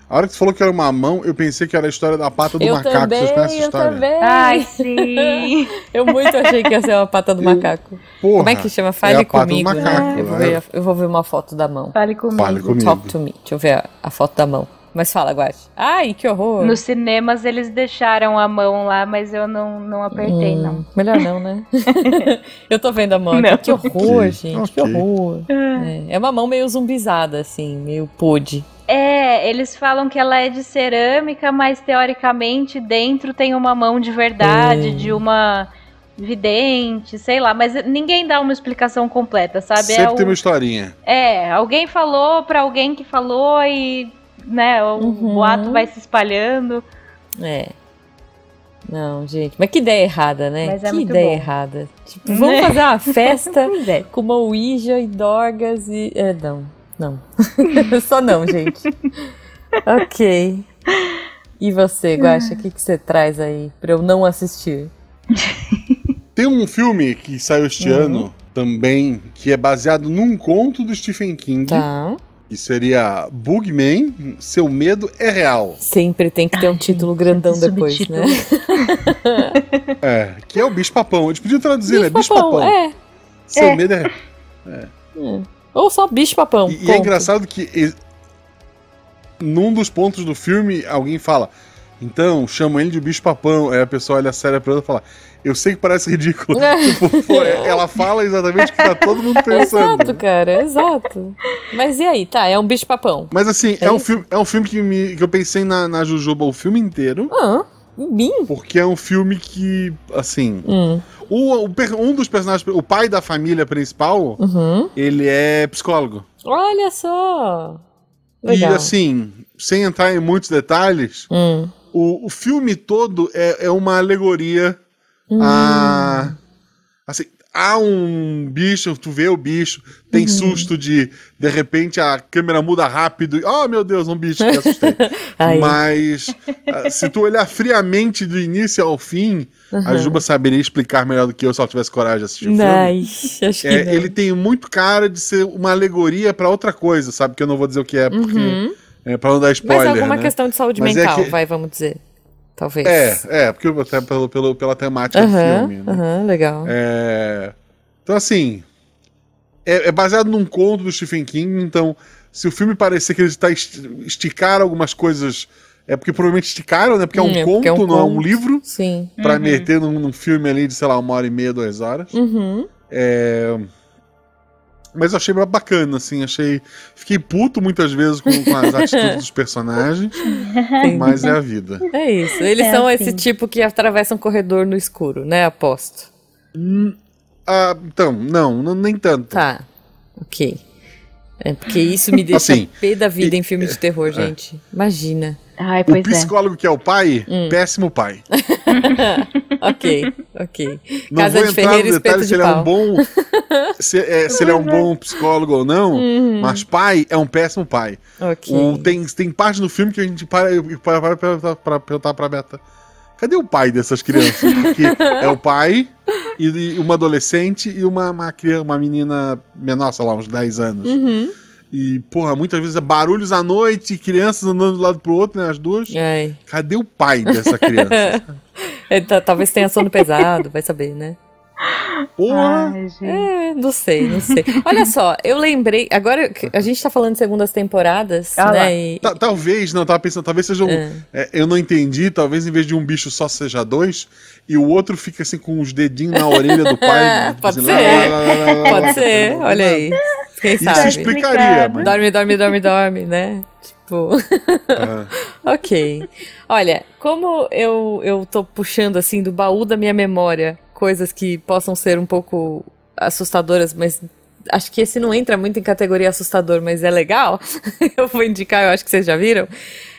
A hora que você falou que era uma mão, eu pensei que era a história da pata do eu macaco. Também, Vocês conhecem essa história? Eu também. Ai, sim. [laughs] eu muito achei que ia ser uma pata do macaco. Porra, Como é que chama? Fale é a pata comigo. do macaco, né? eu, vou né? ver, eu vou ver uma foto da mão. Fale comigo. Fale comigo. Talk to me. Deixa eu ver a, a foto da mão. Mas fala, Guache. Ai, que horror. Nos cinemas eles deixaram a mão lá, mas eu não, não apertei, Hum, não. Melhor não, né? [laughs] eu tô vendo a mão aqui. Não. Que horror, Ok, gente. Que ok. horror. É, é uma mão meio zumbizada, assim, meio podre. É, eles falam que ela é de cerâmica, mas teoricamente dentro tem uma mão de verdade, Hum. de uma vidente, sei lá, mas ninguém dá uma explicação completa, sabe? Sempre é, tem o- uma historinha. é, alguém falou pra alguém que falou e, né, o Uhum. boato vai se espalhando. É. Não, gente. Mas que ideia errada, né? Mas é que muito ideia bom. errada. Tipo, vamos Né? fazer uma [laughs] festa é. com uma Ouija e dorgas e. É, não. Não. [laughs] Só não, gente. ok. E você, Guaxa, o que, que você traz aí pra eu não assistir? [laughs] Tem um filme que saiu este Uhum. ano também, que é baseado num conto do Stephen King. Tá. Que seria Bugman, Seu Medo é Real. Sempre tem que ter um Ai, título gente, grandão depois, subtítulo. né? [laughs] [laughs] É, que é o Bicho Papão. Eles podiam traduzir, né? Bicho Bicho-papão, Papão. é. Seu É. Medo é é. Ou só bicho-papão. E, e é engraçado que e- num dos pontos do filme alguém fala, então chama ele de bicho papão. Aí a pessoa olha séria pra outra e fala, eu sei que parece ridículo. [laughs] tipo, pô, ela fala exatamente o que tá todo mundo [laughs] pensando. Exato, cara, exato. Mas e aí, tá? É um bicho-papão. Mas assim, É é, um filme, é um filme que, me- que eu pensei na, na Jujuba o filme inteiro. Ah, mim? Porque é um filme que, assim. Hum. o- o um dos personagens, o pai da família principal, Uhum. ele é psicólogo. Olha só. Legal. E assim, sem entrar em muitos detalhes, Hum. O, o filme todo é, é uma alegoria Hum. a. Assim, há um bicho, tu vê o bicho, tem Uhum. susto de. De repente a câmera muda rápido e. Oh meu Deus, um bicho, me assustei. [laughs] Mas ah, se tu olhar friamente do início ao fim, a Juba saberia explicar melhor do que eu se ela tivesse coragem de assistir o filme. Nice. Acho que É, ele tem muito cara de ser uma alegoria pra outra coisa, sabe? Que eu não vou dizer o que é, porque. Uhum. É, pra não dar Mas spoiler. alguma né? questão de saúde Mas é mental, que- vai, vamos dizer. Talvez. É, é, porque até pelo, pelo, pela temática do filme. né? aham, legal. É, Então, assim. É, é baseado num conto do Stephen King, então, se o filme parecer que ele está esticar algumas coisas. É porque provavelmente esticaram, né? Porque é um Hum, é conto, é um não é um livro. Sim. Pra Uhum. meter num, num filme ali de, sei lá, uma hora e meia, duas horas. Uhum. É, Mas eu achei bacana, assim, achei. Fiquei puto muitas vezes com, com as atitudes dos personagens, [laughs] mas é a vida. É isso. Eles É são assim. esse tipo que atravessa um corredor no escuro, né? Aposto. Ah, então, não, não, nem tanto. Tá. Ok. É porque isso me deixa Assim, pé da vida e- em filme de terror, gente. Imagina. Ai, O é. psicólogo que é o pai, Hum. péssimo pai. [laughs] ok, ok. Não Casa vou de entrar Ferreira no detalhe de se ele é um bom. [laughs] Se, é, se ele é um bom psicólogo ou não, Uhum. mas pai é um péssimo pai. Ok. O- tem, tem parte no filme que a gente para e para, para, para, para perguntar pra Beta. Cadê o pai dessas crianças? Porque é o pai e, e uma adolescente e uma, uma, criança, uma menina menor, sei lá, uns 10 anos. Uhum. E, porra, muitas vezes é barulhos à noite, crianças andando de um lado pro outro, né? As duas. Ai. Cadê o pai dessa criança? [laughs] É, tá- talvez tenha sono pesado, vai saber, né? Porra! Ai, gente. É, não sei, não sei. Olha só, eu lembrei. Agora a gente tá falando de segundas temporadas, Ah né? e- Ta- talvez, não, eu tava pensando, talvez seja um. É. é, eu não entendi, talvez em vez de um bicho só seja dois, e o outro fica assim com os dedinhos na orelha do pai. [laughs] Pode dizendo, ser. lá, lá, lá, lá, lá, Pode ser, olha aí. Quem Isso sabe? explicaria, mas. Dorme, dorme, dorme, dorme, né? Tipo. Ah, [laughs] Ok. Olha, como eu, eu tô puxando assim do baú da minha memória coisas que possam ser um pouco assustadoras, mas acho que esse não entra muito em categoria assustador, mas é legal. [laughs] eu vou indicar, eu acho que vocês já viram.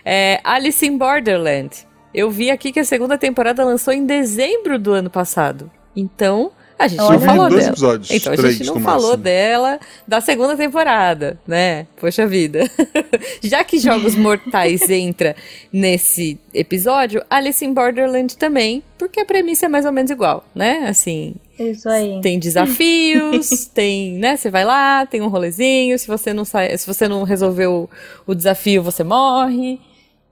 É Alice in Borderland. Eu vi aqui que a segunda temporada lançou em dezembro do ano passado. Então, a gente Olha. não falou dois dela. episódios, Então a três gente não falou máximo. dela da segunda temporada, né? Poxa vida. [laughs] Já que Jogos Mortais [laughs] entra nesse episódio, Alice in Borderland também, porque a premissa é mais ou menos igual, né? Assim, Isso aí. tem desafios, [laughs] tem, né? Você vai lá, tem um rolezinho, se você não sai, se você não resolveu o desafio, você morre.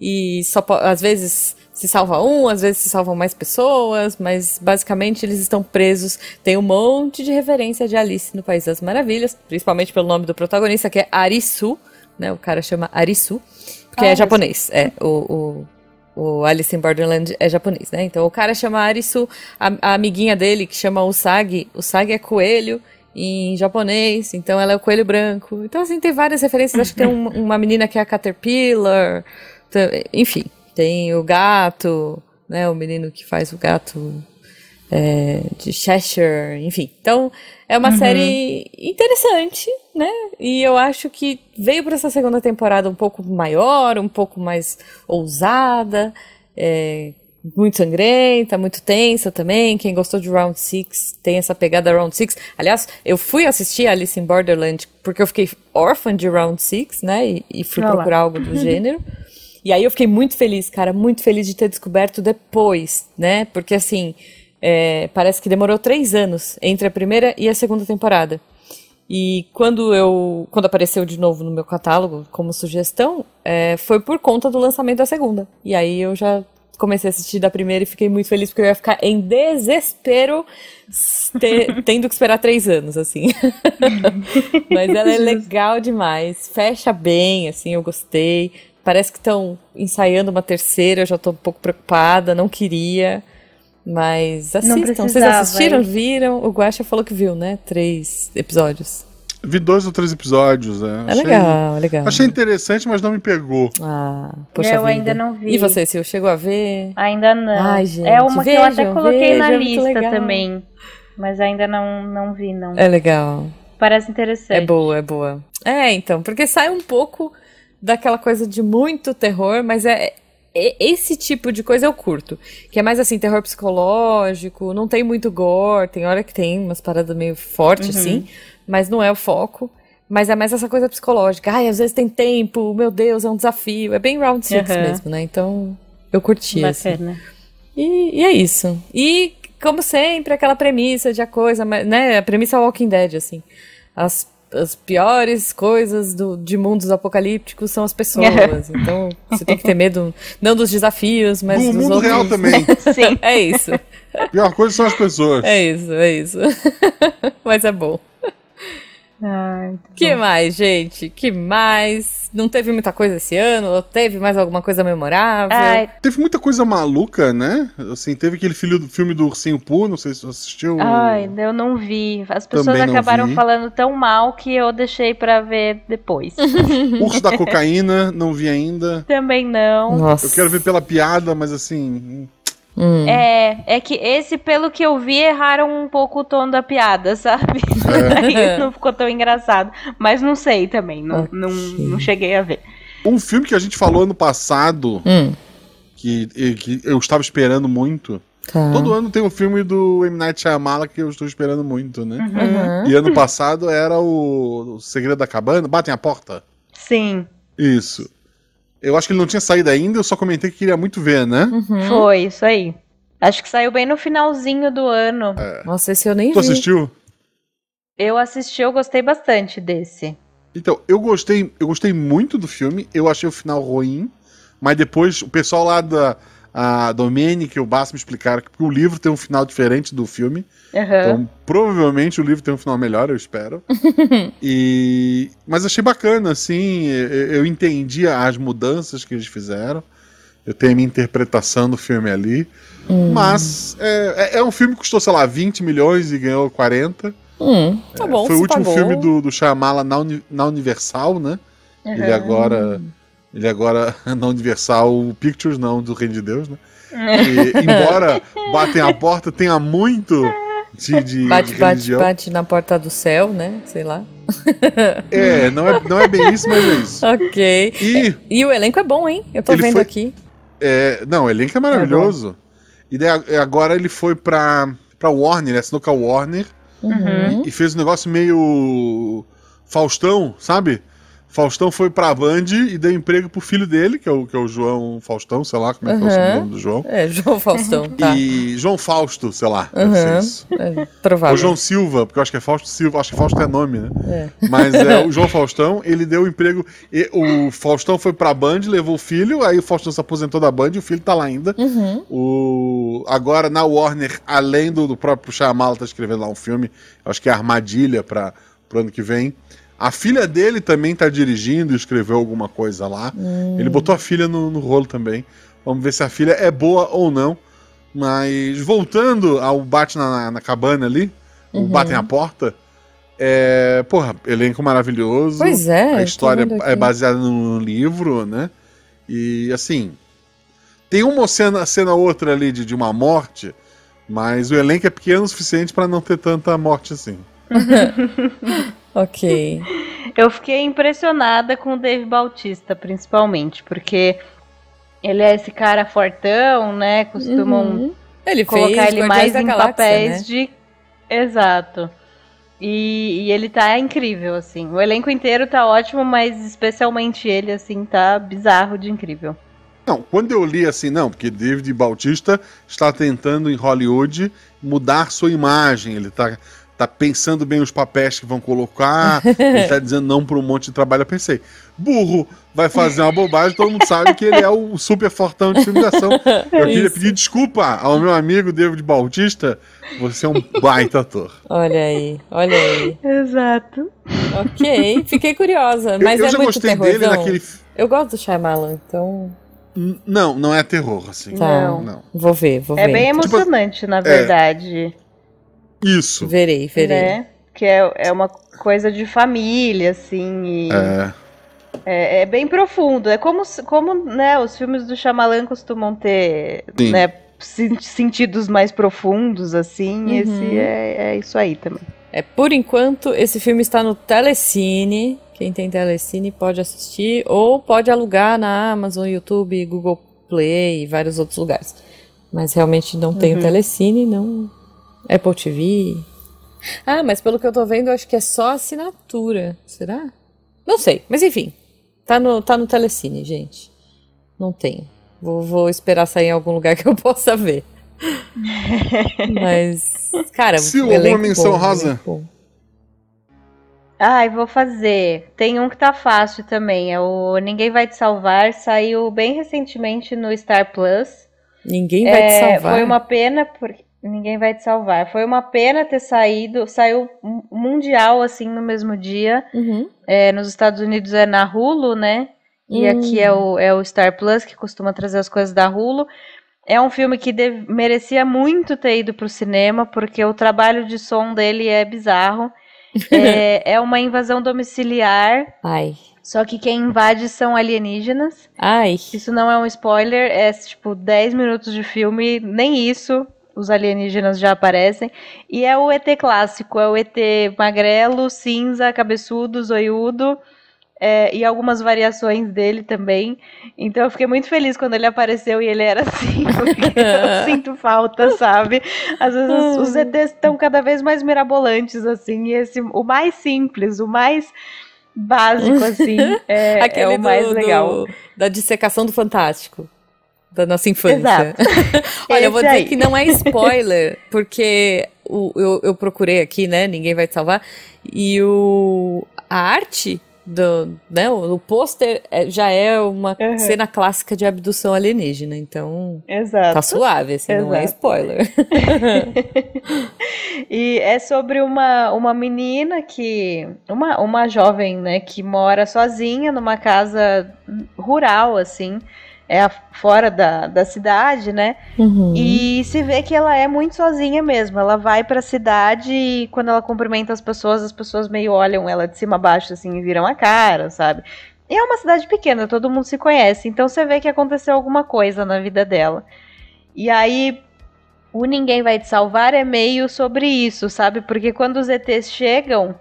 E só às vezes se salva um, às vezes se salvam mais pessoas, mas basicamente eles estão presos. Tem um monte de referência de Alice no País das Maravilhas, principalmente pelo nome do protagonista, que é Arisu, né? O cara chama Arisu, porque é ah, é japonês. É, o, o, o, Alice in Borderland é japonês, né? Então o cara chama Arisu, a, a amiguinha dele, que chama Usagi, Usagi é coelho, em japonês, então ela é o coelho branco. Então, assim, tem várias referências. Acho que tem um, uma menina que é a Caterpillar, enfim, tem o gato, né? O menino que faz o gato é, de Cheshire, enfim. Então, é uma uhum. série interessante, né? E eu acho que veio para essa segunda temporada um pouco maior, um pouco mais ousada, é, muito sangrenta, muito tensa também. Quem gostou de Round 6 tem essa pegada Round 6. Aliás, eu fui assistir Alice in Borderland porque eu fiquei órfã de Round 6, né? E, e fui Olá. procurar algo do [laughs] gênero. E aí eu fiquei muito feliz, cara, muito feliz de ter descoberto depois, né? Porque assim, é, parece que demorou três anos entre a primeira e a segunda temporada. E quando eu quando apareceu de novo no meu catálogo como sugestão, é, foi por conta do lançamento da segunda. E aí eu já comecei a assistir da primeira e fiquei muito feliz porque eu ia ficar em desespero [laughs] tendo que esperar três anos, assim. [laughs] Mas ela é legal demais, fecha bem, assim, eu gostei. Parece que estão ensaiando uma terceira, eu já estou um pouco preocupada, não queria. Mas assistam. Vocês assistiram? Hein? Viram? O Guaxa falou que viu, né? Três episódios. Vi dois ou três episódios, né? É achei, legal, é legal. Achei interessante, mas não me pegou. Ah, poxa Eu vida. ainda não vi. E você, Sil, chegou a ver? Ainda não. Ai, gente, é uma vejam, que eu até coloquei vejam, na é lista também. Mas ainda não, não vi, não. É legal. Parece interessante. É boa, é boa. É, então, porque sai um pouco daquela coisa de muito terror, mas é, é, esse tipo de coisa eu curto. Que é mais assim, terror psicológico, não tem muito gore, tem hora que tem umas paradas meio fortes, uhum. assim, mas não é o foco. Mas é mais essa coisa psicológica. Ai, às vezes tem tempo, meu Deus, é um desafio. É bem round six uhum. mesmo, né? Então, eu curti Bacana. Assim. E, e é isso. E, como sempre, aquela premissa de a coisa, né? A premissa Walking Dead, assim. As as piores coisas do, de mundos apocalípticos são as pessoas. [laughs] então, você tem que ter medo, não dos desafios, mas do dos mundo outros. real também. [laughs] Sim. É isso. A pior coisa são as pessoas. É isso, é isso. [laughs] mas é bom. Ai, que bom. mais, gente? Que mais? Não teve muita coisa esse ano? Teve mais alguma coisa memorável? Ai. Teve muita coisa maluca, né? Assim, teve aquele filho, filme do Ursinho Poo, não sei se você assistiu. Ai, eu não vi. As pessoas acabaram vi. falando tão mal que eu deixei para ver depois. [laughs] Urso da Cocaína, não vi ainda. Também não. Nossa. Eu quero ver pela piada, mas assim... Hum. É, é que esse, pelo que eu vi, erraram um pouco o tom da piada, [laughs] sabe? É. Aí não ficou tão engraçado. Mas não sei também, não, okay. não, não cheguei a ver. Um filme que a gente falou ano passado, hum. que, que eu estava esperando muito. Tá. Todo ano tem um filme do M. Night Shyamala que eu estou esperando muito, né? Uhum. E ano passado era o, o Segredo da Cabana, Batem a Porta. Sim. Isso. Eu acho que ele não tinha saído ainda, eu só comentei que queria muito ver, né? Uhum. Foi, isso aí. Acho que saiu bem no finalzinho do ano. É. Nossa, esse eu nem tu vi. Tu assistiu? Eu assisti, eu gostei bastante desse. Então, eu gostei, eu gostei muito do filme, eu achei o final ruim, mas depois o pessoal lá da a Domênica e o Bass me explicaram que o livro tem um final diferente do filme. Uhum. Então, provavelmente o livro tem um final melhor, eu espero. [laughs] e Mas achei bacana, assim. Eu entendi as mudanças que eles fizeram. Eu tenho a minha interpretação do filme ali. Hum. Mas é, é, é um filme que custou, sei lá, 20 milhões e ganhou 40. Hum, tá bom, é, foi o último pagou. filme do, do Shyamala na, Uni, na Universal, né? Uhum. Ele agora. Ele agora [laughs] na Universal Pictures, não do Reino de Deus, né? E, [laughs] embora batem a porta, tenha muito de, de bate, bate, bate na porta do céu, né? Sei lá. [laughs] É, não é, não é bem isso, mas é isso. ok. E, e o elenco é bom, hein? Eu tô vendo foi, aqui. É, não, o elenco é maravilhoso. É e daí, agora ele foi pra, pra Warner, ele assinou com a Warner. Uhum. E, e fez um negócio meio Faustão, sabe? Faustão foi pra Band e deu emprego pro filho dele, que é o, que é o João Faustão, sei lá como é que uhum. é o nome do João. É, João Faustão, tá. E João Fausto, sei lá, uhum. É, provável. Ou João Silva, porque eu acho que é Fausto Silva, acho que Fausto é nome, né? É. Mas é, [laughs] o João Faustão, ele deu emprego, e, o Faustão foi pra Band, levou o filho, aí o Faustão se aposentou da Band e o filho tá lá ainda. Uhum. O, agora na Warner, além do, do próprio Shyamalan tá escrevendo lá um filme, acho que é Armadilha para pro ano que vem. A filha dele também tá dirigindo e escreveu alguma coisa lá. Hum. Ele botou a filha no, no, rolo também. Vamos ver se a filha é boa ou não. Mas voltando ao Bate na, na cabana ali, uhum. o Batem a Porta. É, porra, elenco maravilhoso. Pois é. A história é baseada no livro, né? E assim. Tem uma cena, cena outra ali de, de uma morte, mas o elenco é pequeno o suficiente para não ter tanta morte assim. [laughs] ok. Eu fiquei impressionada com o Dave Bautista, principalmente, porque ele é esse cara fortão, né? Costumam uhum. ele colocar ele mais em Galáxia, papéis né? de. Exato. E, e, ele tá incrível, assim. O elenco inteiro tá ótimo, mas especialmente ele, assim, tá bizarro de incrível. Não, quando eu li assim, não, porque David Bautista está tentando em Hollywood mudar sua imagem. Ele tá tá pensando bem os papéis que vão colocar, [laughs] ele tá dizendo não para um monte de trabalho. Eu pensei, burro, vai fazer uma bobagem, todo mundo sabe que ele é o super fortão de filme de ação. Eu queria Isso. pedir desculpa ao meu amigo David Bautista, você é um baita ator. Olha aí, olha aí. Exato. Ok, fiquei curiosa, mas eu, eu é já muito gostei terrorzão. dele naquele... Eu gosto do Shyamalan, então... Não, não é terror, assim. Tá. Não. não. Vou ver, vou é ver. É bem emocionante, tipo, na verdade. Isso. Verei, verei. Né? Que é, é uma coisa de família, assim. E... É. É, é, bem profundo. É como, como né, os filmes do Shyamalan costumam ter né, sentidos mais profundos, assim. Uhum. Esse é, é isso aí também. É, por enquanto, esse filme está no Telecine. Quem tem Telecine pode assistir ou pode alugar na Amazon, YouTube, Google Play e vários outros lugares. Mas realmente não tem uhum. o Telecine, não Apple TV. Ah, mas pelo que eu tô vendo, eu acho que é só assinatura. Será? Não sei, mas enfim. Tá no, tá no Telecine, gente. Não tem. Vou, vou esperar sair em algum lugar [laughs] que eu possa ver. mas, cara, Se alguma menção rosa. Ai, vou fazer. Tem um que tá fácil também. É o Ninguém Vai Te Salvar. Saiu bem recentemente no Star Plus. Ninguém vai é, te salvar. Foi uma pena, porque Ninguém vai te salvar. Foi uma pena ter saído, saiu mundial assim no mesmo dia. Uhum. É, nos Estados Unidos é na Hulu, né? E uhum. aqui é o, é o Star Plus que costuma trazer as coisas da Hulu. É um filme que deve, merecia muito ter ido para o cinema, porque o trabalho de som dele é bizarro. [laughs] é, é uma invasão domiciliar. Ai. Só que quem invade são alienígenas. Ai. Isso não é um spoiler, é tipo 10 minutos de filme, nem isso os alienígenas já aparecem. E é o ET clássico, é o ET magrelo, cinza, cabeçudo, zoiudo. É, e algumas variações dele também. Então eu fiquei muito feliz quando ele apareceu e ele era assim, [laughs] porque eu [laughs] sinto falta, sabe? Às vezes os, ETs estão cada vez mais mirabolantes, assim, e esse, o mais simples, o mais básico, assim, [laughs] é, é o mais do, legal. Do, da dissecação do Fantástico da nossa infância. [laughs] Olha, eu vou dizer que não é spoiler, [laughs] porque o, eu, eu procurei aqui, né? Ninguém vai te salvar. E o, a arte do, né, o, o pôster é, já é uma uhum. cena clássica de abdução alienígena, então Exato. tá suave, assim, Exato. não é spoiler. [laughs] e é sobre uma, uma menina que, uma, uma jovem, né, que mora sozinha numa casa rural, assim, é fora da, da cidade, né? Uhum. E se vê que ela é muito sozinha mesmo. Ela vai para a cidade e quando ela cumprimenta as pessoas, as pessoas meio olham ela de cima a baixo assim e viram a cara, sabe? E é uma cidade pequena, todo mundo se conhece. Então você vê que aconteceu alguma coisa na vida dela. E aí o Ninguém Vai Te Salvar é meio sobre isso, sabe? Porque quando os ETs chegam,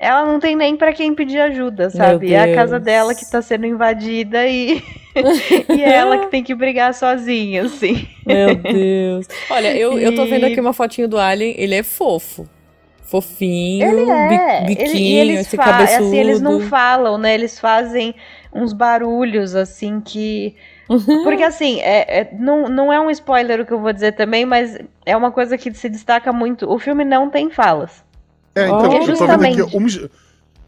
ela não tem nem para quem pedir ajuda, sabe? É a casa dela que tá sendo invadida e, [laughs] e ela que tem que brigar sozinha, assim. Meu Deus. Olha, eu, e... eu tô vendo aqui uma fotinho do Alien, ele é fofo. fofinho, ele é. biquinho, ele, eles esse cabeçudo. Assim, eles não falam, né? Eles fazem uns barulhos, assim, que... Uhum. Porque, assim, é, é, não, não é um spoiler o que eu vou dizer também, mas é uma coisa que se destaca muito. O filme não tem falas. É, então, oh. eu tô vendo aqui uma,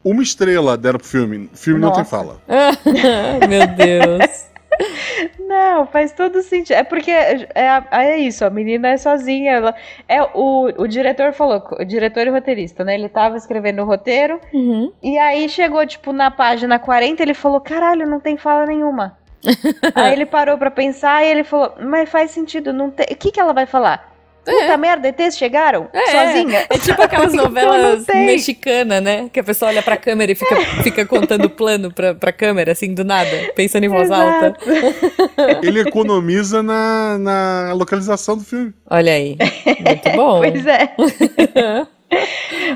uma estrela deram pro filme. Filme Nossa. não tem fala. [laughs] Meu Deus. [laughs] Não, faz todo sentido. É porque é, é, é, isso, a menina é sozinha. Ela, é, o, o diretor falou, o diretor e roteirista, né? Ele tava escrevendo o roteiro. Uhum. E aí chegou, tipo, na página 40, ele falou: caralho, não tem fala nenhuma. [laughs] aí ele parou para pensar e ele falou: mas faz sentido, não tem. O que, que ela vai falar? Puta é. merda, ETs chegaram? É, sozinha? É tipo aquelas [laughs] novelas mexicanas, né? Que a pessoa olha pra câmera e fica, fica contando plano pra, pra câmera, assim, do nada, pensando em voz Exato. alta. [laughs] Ele economiza na, na localização do filme. Olha aí. Muito [laughs] bom. pois é.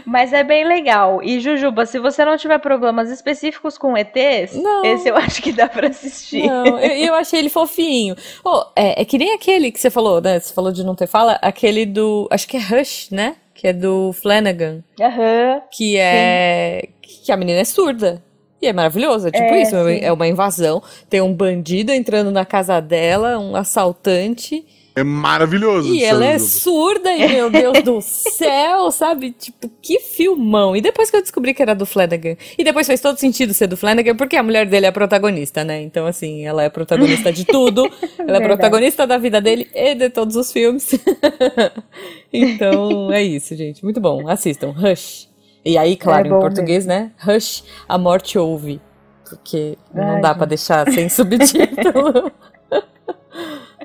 Mas é bem legal. E Jujuba, se você não tiver problemas específicos com ETs, não. esse eu acho que dá pra assistir. Não, eu, eu achei ele fofinho. Oh, é, é, que nem aquele que você falou, né? Você falou de não ter fala, aquele do. Acho que é Rush, né? Que é do Flanagan. Aham. Uhum, que é. Sim. Que a menina é surda. E é maravilhoso, é tipo é, isso, sim. é uma invasão. Tem um bandido entrando na casa dela, um assaltante. É maravilhoso. E ela é surda, e meu Deus do [laughs] céu, sabe? Tipo, que filmão. E depois que eu descobri que era do Flanagan. E depois fez todo sentido ser do Flanagan, porque a mulher dele é a protagonista, né? Então, assim, ela é protagonista de tudo. [laughs] ela é protagonista da vida dele e de todos os filmes. [laughs] então, é isso, gente. Muito bom. Assistam. Rush. E aí, claro, é em português, mesmo. né? Rush, a morte ouve. Porque Ai, não dá para deixar sem subtítulo.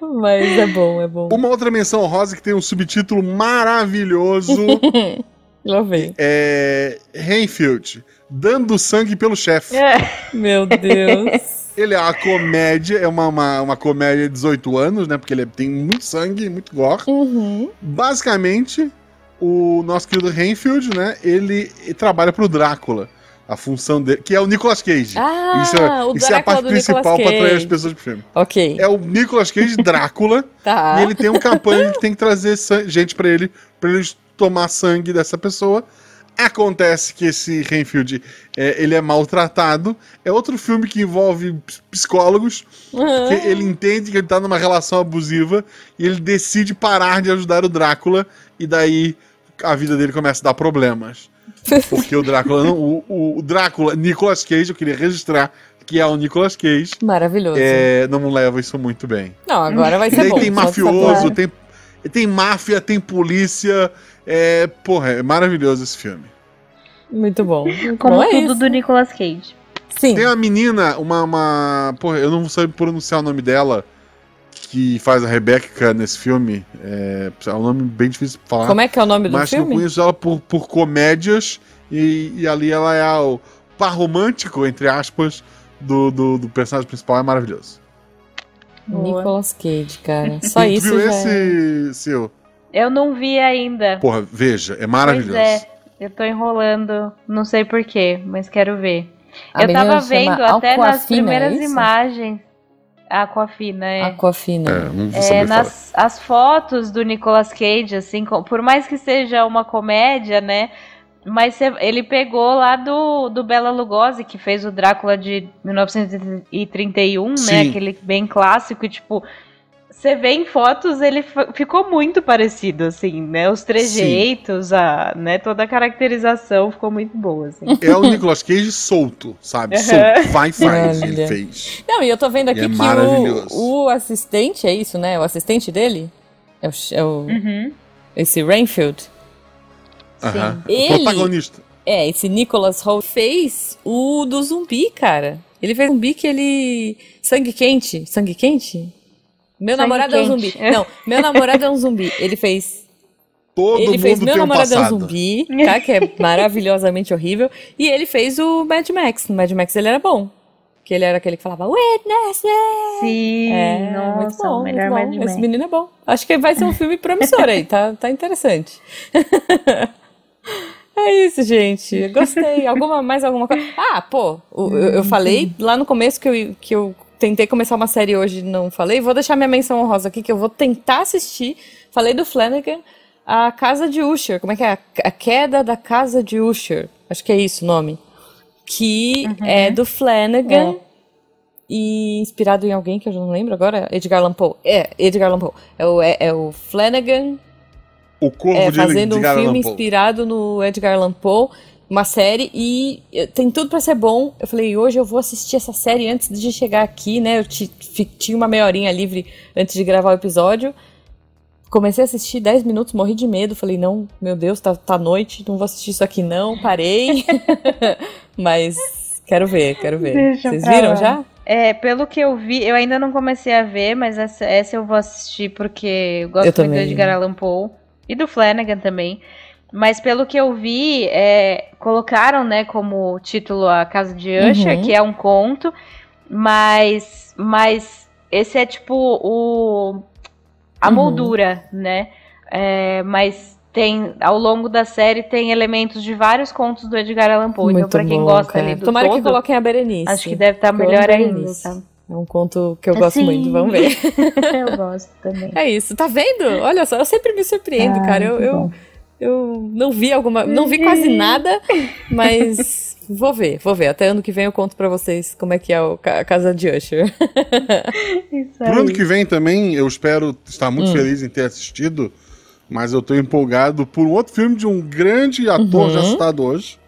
Mas é bom, é bom. Uma outra menção rosa que tem um subtítulo maravilhoso. [laughs] Lá vem. É. Renfield, dando sangue pelo chefe. É. Meu Deus. [laughs] Ele é uma comédia, é uma, uma, uma, comédia de 18 anos, né? Porque ele tem muito sangue, muito gore. Uhum. Basicamente, o nosso querido Renfield, né? Ele, ele trabalha pro Drácula a função dele, que é o Nicolas Cage. Ah, isso é, isso é a parte principal para atrair as pessoas pro filme. Ok. É o Nicolas Cage [laughs] Drácula. tá. E ele tem um campanha que tem que trazer gente para ele, para ele tomar sangue dessa pessoa. Acontece que esse Renfield é, ele é maltratado. É outro filme que envolve psicólogos. Uhum. Porque ele entende que ele tá numa relação abusiva e ele decide parar de ajudar o Drácula. E daí a vida dele começa a dar problemas. Porque o Drácula não. O, o Drácula, Nicolas Cage, eu queria registrar que é o Nicolas Cage. Maravilhoso. É, não leva isso muito bem. Não, agora vai ser. E daí bom, tem mafioso, tem, tem máfia, tem polícia. É, porra, é maravilhoso esse filme. Muito bom. Como bom é tudo do Nicolas Cage. Sim. Tem uma menina, uma, uma. Porra, eu não sei pronunciar o nome dela que faz a Rebecca nesse filme. É, é um nome bem difícil de falar. Como é que é o nome do mas filme? Mas eu conheço ela por, por comédias e, e ali ela é o par romântico, entre aspas, do, do, do personagem principal. É maravilhoso. Nicolas Cage, cara. [laughs] Só isso viu já esse, é... seu? Eu não vi ainda. Porra, veja, é maravilhoso. Pois é, eu tô enrolando, não sei porquê, mas quero ver. A eu tava vendo até nas primeiras é imagens. Aquafina, é. Aquafina. É, não vou é, nas as fotos do Nicolas Cage, assim, por mais que seja uma comédia, né? Mas ele pegou lá do, do Bela Lugosi, que fez o Drácula de 1931, né? Sim. né? Aquele bem clássico, e tipo, você vê em fotos, ele ficou muito parecido, assim, né? Os trejeitos, a, né? Toda a caracterização ficou muito boa, assim. É o Nicolas Cage solto, sabe? Solto. Vai, faz, ele fez. Não, e eu tô vendo aqui é que o, o, assistente, é isso, né? O assistente dele é o... É o uhum. Esse Rainfield. Sim. Ele, o protagonista. É, esse Nicholas Hoult fez o do zumbi, cara. Ele fez um zumbi que ele... Sangue quente. Sangue quente? Meu Sangue namorado quente. é um zumbi. Não, meu namorado é um zumbi. Ele fez. Todo ele fez Meu um Namorado é um Zumbi, tá? Que é maravilhosamente horrível. E ele fez o Mad Max. No Mad Max ele era bom. Que ele era aquele que falava Witness! Sim, é, nossa, muito bom, melhor muito bom. Mad Esse menino é bom. Acho que vai ser um filme promissor aí, tá, tá interessante. [laughs] É isso, gente. Gostei. Alguma, mais alguma coisa? Ah, pô, eu, eu falei lá no começo que eu, que eu tentei começar uma série hoje não falei. Vou deixar minha menção honrosa aqui, que eu vou tentar assistir. Falei do Flanagan. a Casa de Usher. Como é que é? A Queda da Casa de Usher. Acho que é isso o nome. Que uhum. é do Flanagan. É. E inspirado em alguém que eu não lembro agora. Edgar Allan Poe. É, Edgar Allan Poe. É o, é, é o Flanagan. O Corvo é, de Fazendo Edgar um filme inspirado no Edgar Allan Poe uma série e eh, tem tudo para ser bom. Eu falei, hoje eu vou assistir essa série antes de chegar aqui, né? Eu tinha uma meia horinha livre antes de gravar o episódio. Comecei a assistir 10 minutos, morri de medo. Falei, não, meu Deus, tá, tá noite, não vou assistir isso aqui não. Parei. [laughs] Mas quero ver, quero ver. Deixa Vocês viram lá. já? É, pelo que eu vi, eu ainda não comecei a ver, mas essa, essa eu vou assistir porque eu gosto eu muito também. de Poe e do Flanagan também. Mas pelo que eu vi, é, colocaram, né, como título a Casa de Usher, uhum. que é um conto, mas, mas esse é tipo o a uhum. moldura, né? É, mas tem ao longo da série tem elementos de vários contos do Edgar Allan Poe. então para quem bom, gosta cara. ali do Tomara todo, que coloquem a Berenice. Acho que deve estar tá melhor ainda. Tá? É um conto que eu gosto Sim. muito, vamos ver. [laughs] eu gosto também. É isso, tá vendo? Olha só, eu sempre me surpreendo, ah, cara. Eu, eu, eu não vi alguma. Não vi quase nada, mas vou ver, vou ver. Até ano que vem eu conto pra vocês como é que é a casa de Usher. Pro ano que vem também, eu espero estar muito hum. feliz em ter assistido, mas eu tô empolgado por um outro filme de um grande ator uhum. já citado hoje,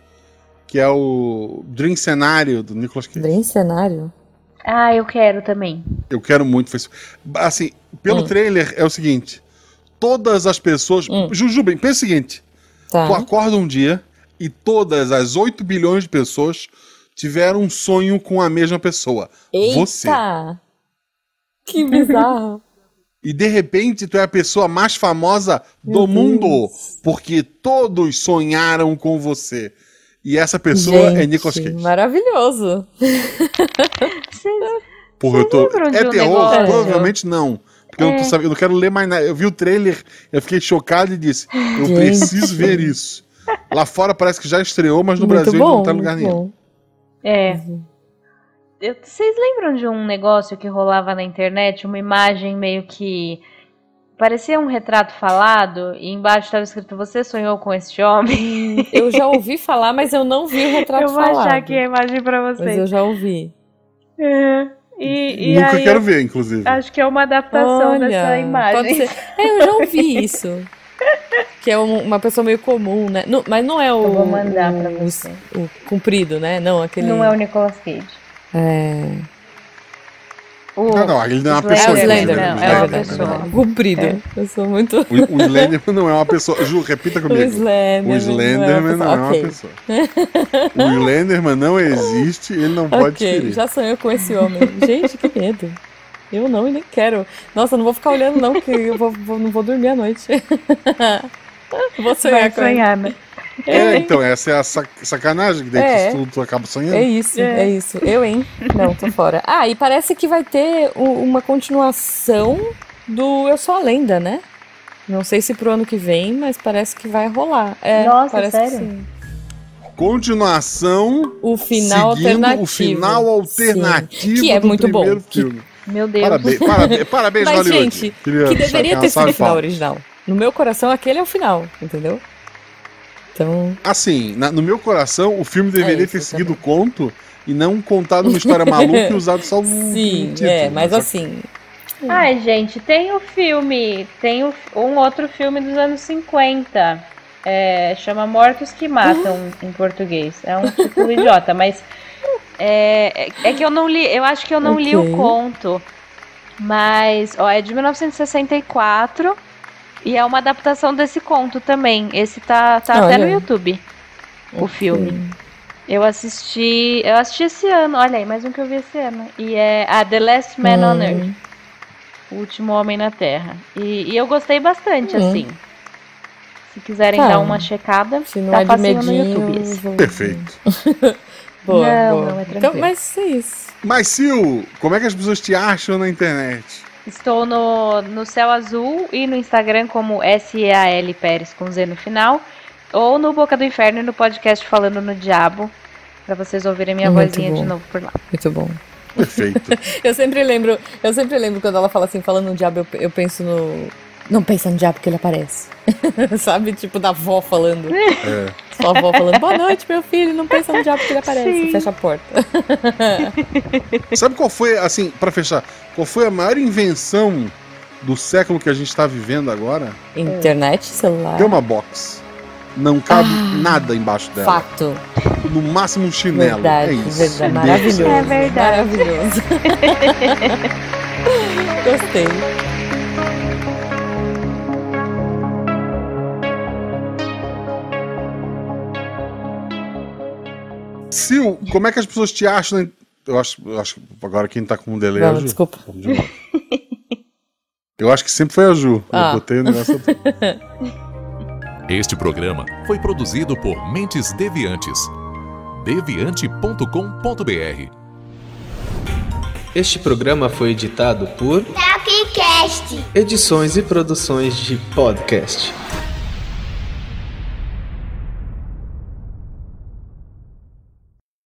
que é o Dream Cenário, do Nicolas Cage. Dream Cenário? Ah, eu quero também. Eu quero muito. Assim, pelo hum. trailer é o seguinte todas as pessoas. Hum. Jujubem, pensa o seguinte: tá. tu acorda um dia e todas as 8 bilhões de pessoas tiveram um sonho com a mesma pessoa. Eita! Você. Que bizarro. E de repente tu é a pessoa mais famosa do Meu mundo. Deus. Porque todos sonharam com você. E essa pessoa Gente, é Nicolas Cage. Maravilhoso. Porra, eu tô. É terror? Provavelmente não. Porque é. eu, não tô, eu não quero ler mais nada. Eu vi o trailer, eu fiquei chocado e disse: Eu Gente. preciso ver isso. Lá fora parece que já estreou, mas no muito Brasil bom, não tá em lugar nenhum. É. Eu, vocês lembram de um negócio que rolava na internet? Uma imagem meio que. Parecia um retrato falado e embaixo estava escrito: Você sonhou com este homem? Eu já ouvi falar, mas eu não vi o [laughs] retrato falado. Eu vou achar aqui a imagem para vocês. Mas eu já ouvi. É. E, e Nunca quero ver, inclusive. Acho que é uma adaptação Olha, dessa imagem. É, eu já ouvi isso. que é um, uma pessoa meio comum, né? Não, mas não é o. Eu vou mandar o, pra você. O, o comprido, né? Não, aquele. Não é o Nicolas Cage. É. O, não, não, ele não é uma pessoa. É o Slenderman, é uma pessoa. Comprido. É. Eu sou muito. O, o Slenderman [laughs] não é uma pessoa. Ju, repita comigo. O Slenderman, o Slenderman não é uma pessoa. Não é uma pessoa. o Slenderman não existe, ele não pode okay, ferir. Já sonhou com esse homem. Gente, que medo. Eu não e nem quero. Nossa, não vou ficar olhando, não, porque eu vou, vou, não vou dormir à noite. [laughs] vou sonhar Vai com sonhar, ele. né? É, então, essa é a sac sacanagem, que daí é. tu, tu acaba sonhando. É isso, é. é. isso. Eu, hein? Não, tô fora. Ah, e parece que vai ter uma continuação do Eu Sou a Lenda, né? Não sei se pro ano que vem, mas parece que vai rolar. É, Nossa, parece sério? Que sim. Continuação. O final alternativo. O final alternativo. Sim. Que é muito bom. Filme. Que... Meu Deus. Parabéns, parabéns, [laughs] parabéns Mas, Hollywood. gente, Queria que deveria ter sido o final original. No meu coração, aquele é o final, entendeu? Então. Assim, na, no meu coração, o filme deveria é ter seguido o conto e não contado uma história maluca e usado só um. [laughs] Sim, título, é, mas só... assim. Ai, gente, tem o filme. Tem o, um outro filme dos anos 50. É, chama Mortos que Matam em português. É um título idiota, [laughs] mas. É, é, é que eu não li. Eu acho que eu não okay. li o conto. Mas, ó, é de 1964. E é uma adaptação desse conto também. Esse tá, tá até no YouTube. O filme. Eu assisti. Eu assisti esse ano, olha aí, mais um que eu vi esse ano. E é a The Last Man hum. on Earth. O último homem na Terra. E, e eu gostei bastante, hum. assim. Se quiserem tá. dar uma checada, Se não tá é facinho no YouTube. Esse. Perfeito. [laughs] boa, não, boa. não é então, tranquilo. Então, mas é isso. Mas, Sil, como é que as pessoas te acham na internet? Estou no, no Céu Azul e no Instagram como S-E-A-L Pérez com Z no final. Ou no Boca do Inferno e no podcast Falando no Diabo. Pra vocês ouvirem minha Muito vozinha bom. de novo por lá. Muito bom. Perfeito. [laughs] eu sempre lembro, eu sempre lembro quando ela fala assim, falando no diabo, eu, eu penso no. Não pensa no diabo que ele aparece. [laughs] Sabe? Tipo da avó falando. É. Sua avó falando, boa noite, meu filho, não pensa no diabo que ele aparece. Sim. Fecha a porta. [laughs] Sabe qual foi, assim, para fechar, qual foi a maior invenção do século que a gente tá vivendo agora? Internet, celular. Tem uma box. Não cabe ah, nada embaixo dela. Fato. No máximo um chinelo. Verdade, é isso. verdade. Maravilhoso. É verdade. Maravilhoso. [laughs] Gostei. Sil, como é que as pessoas te acham? Eu acho, eu acho que agora quem tá com um delay Vamos, é a Ju. Desculpa. Eu acho que sempre foi a Ju. Ah. Eu botei o negócio. [laughs] Este programa foi produzido por Mentes Deviantes. deviante.com.br. Este programa foi editado por Tapcast. Edições e produções de podcast.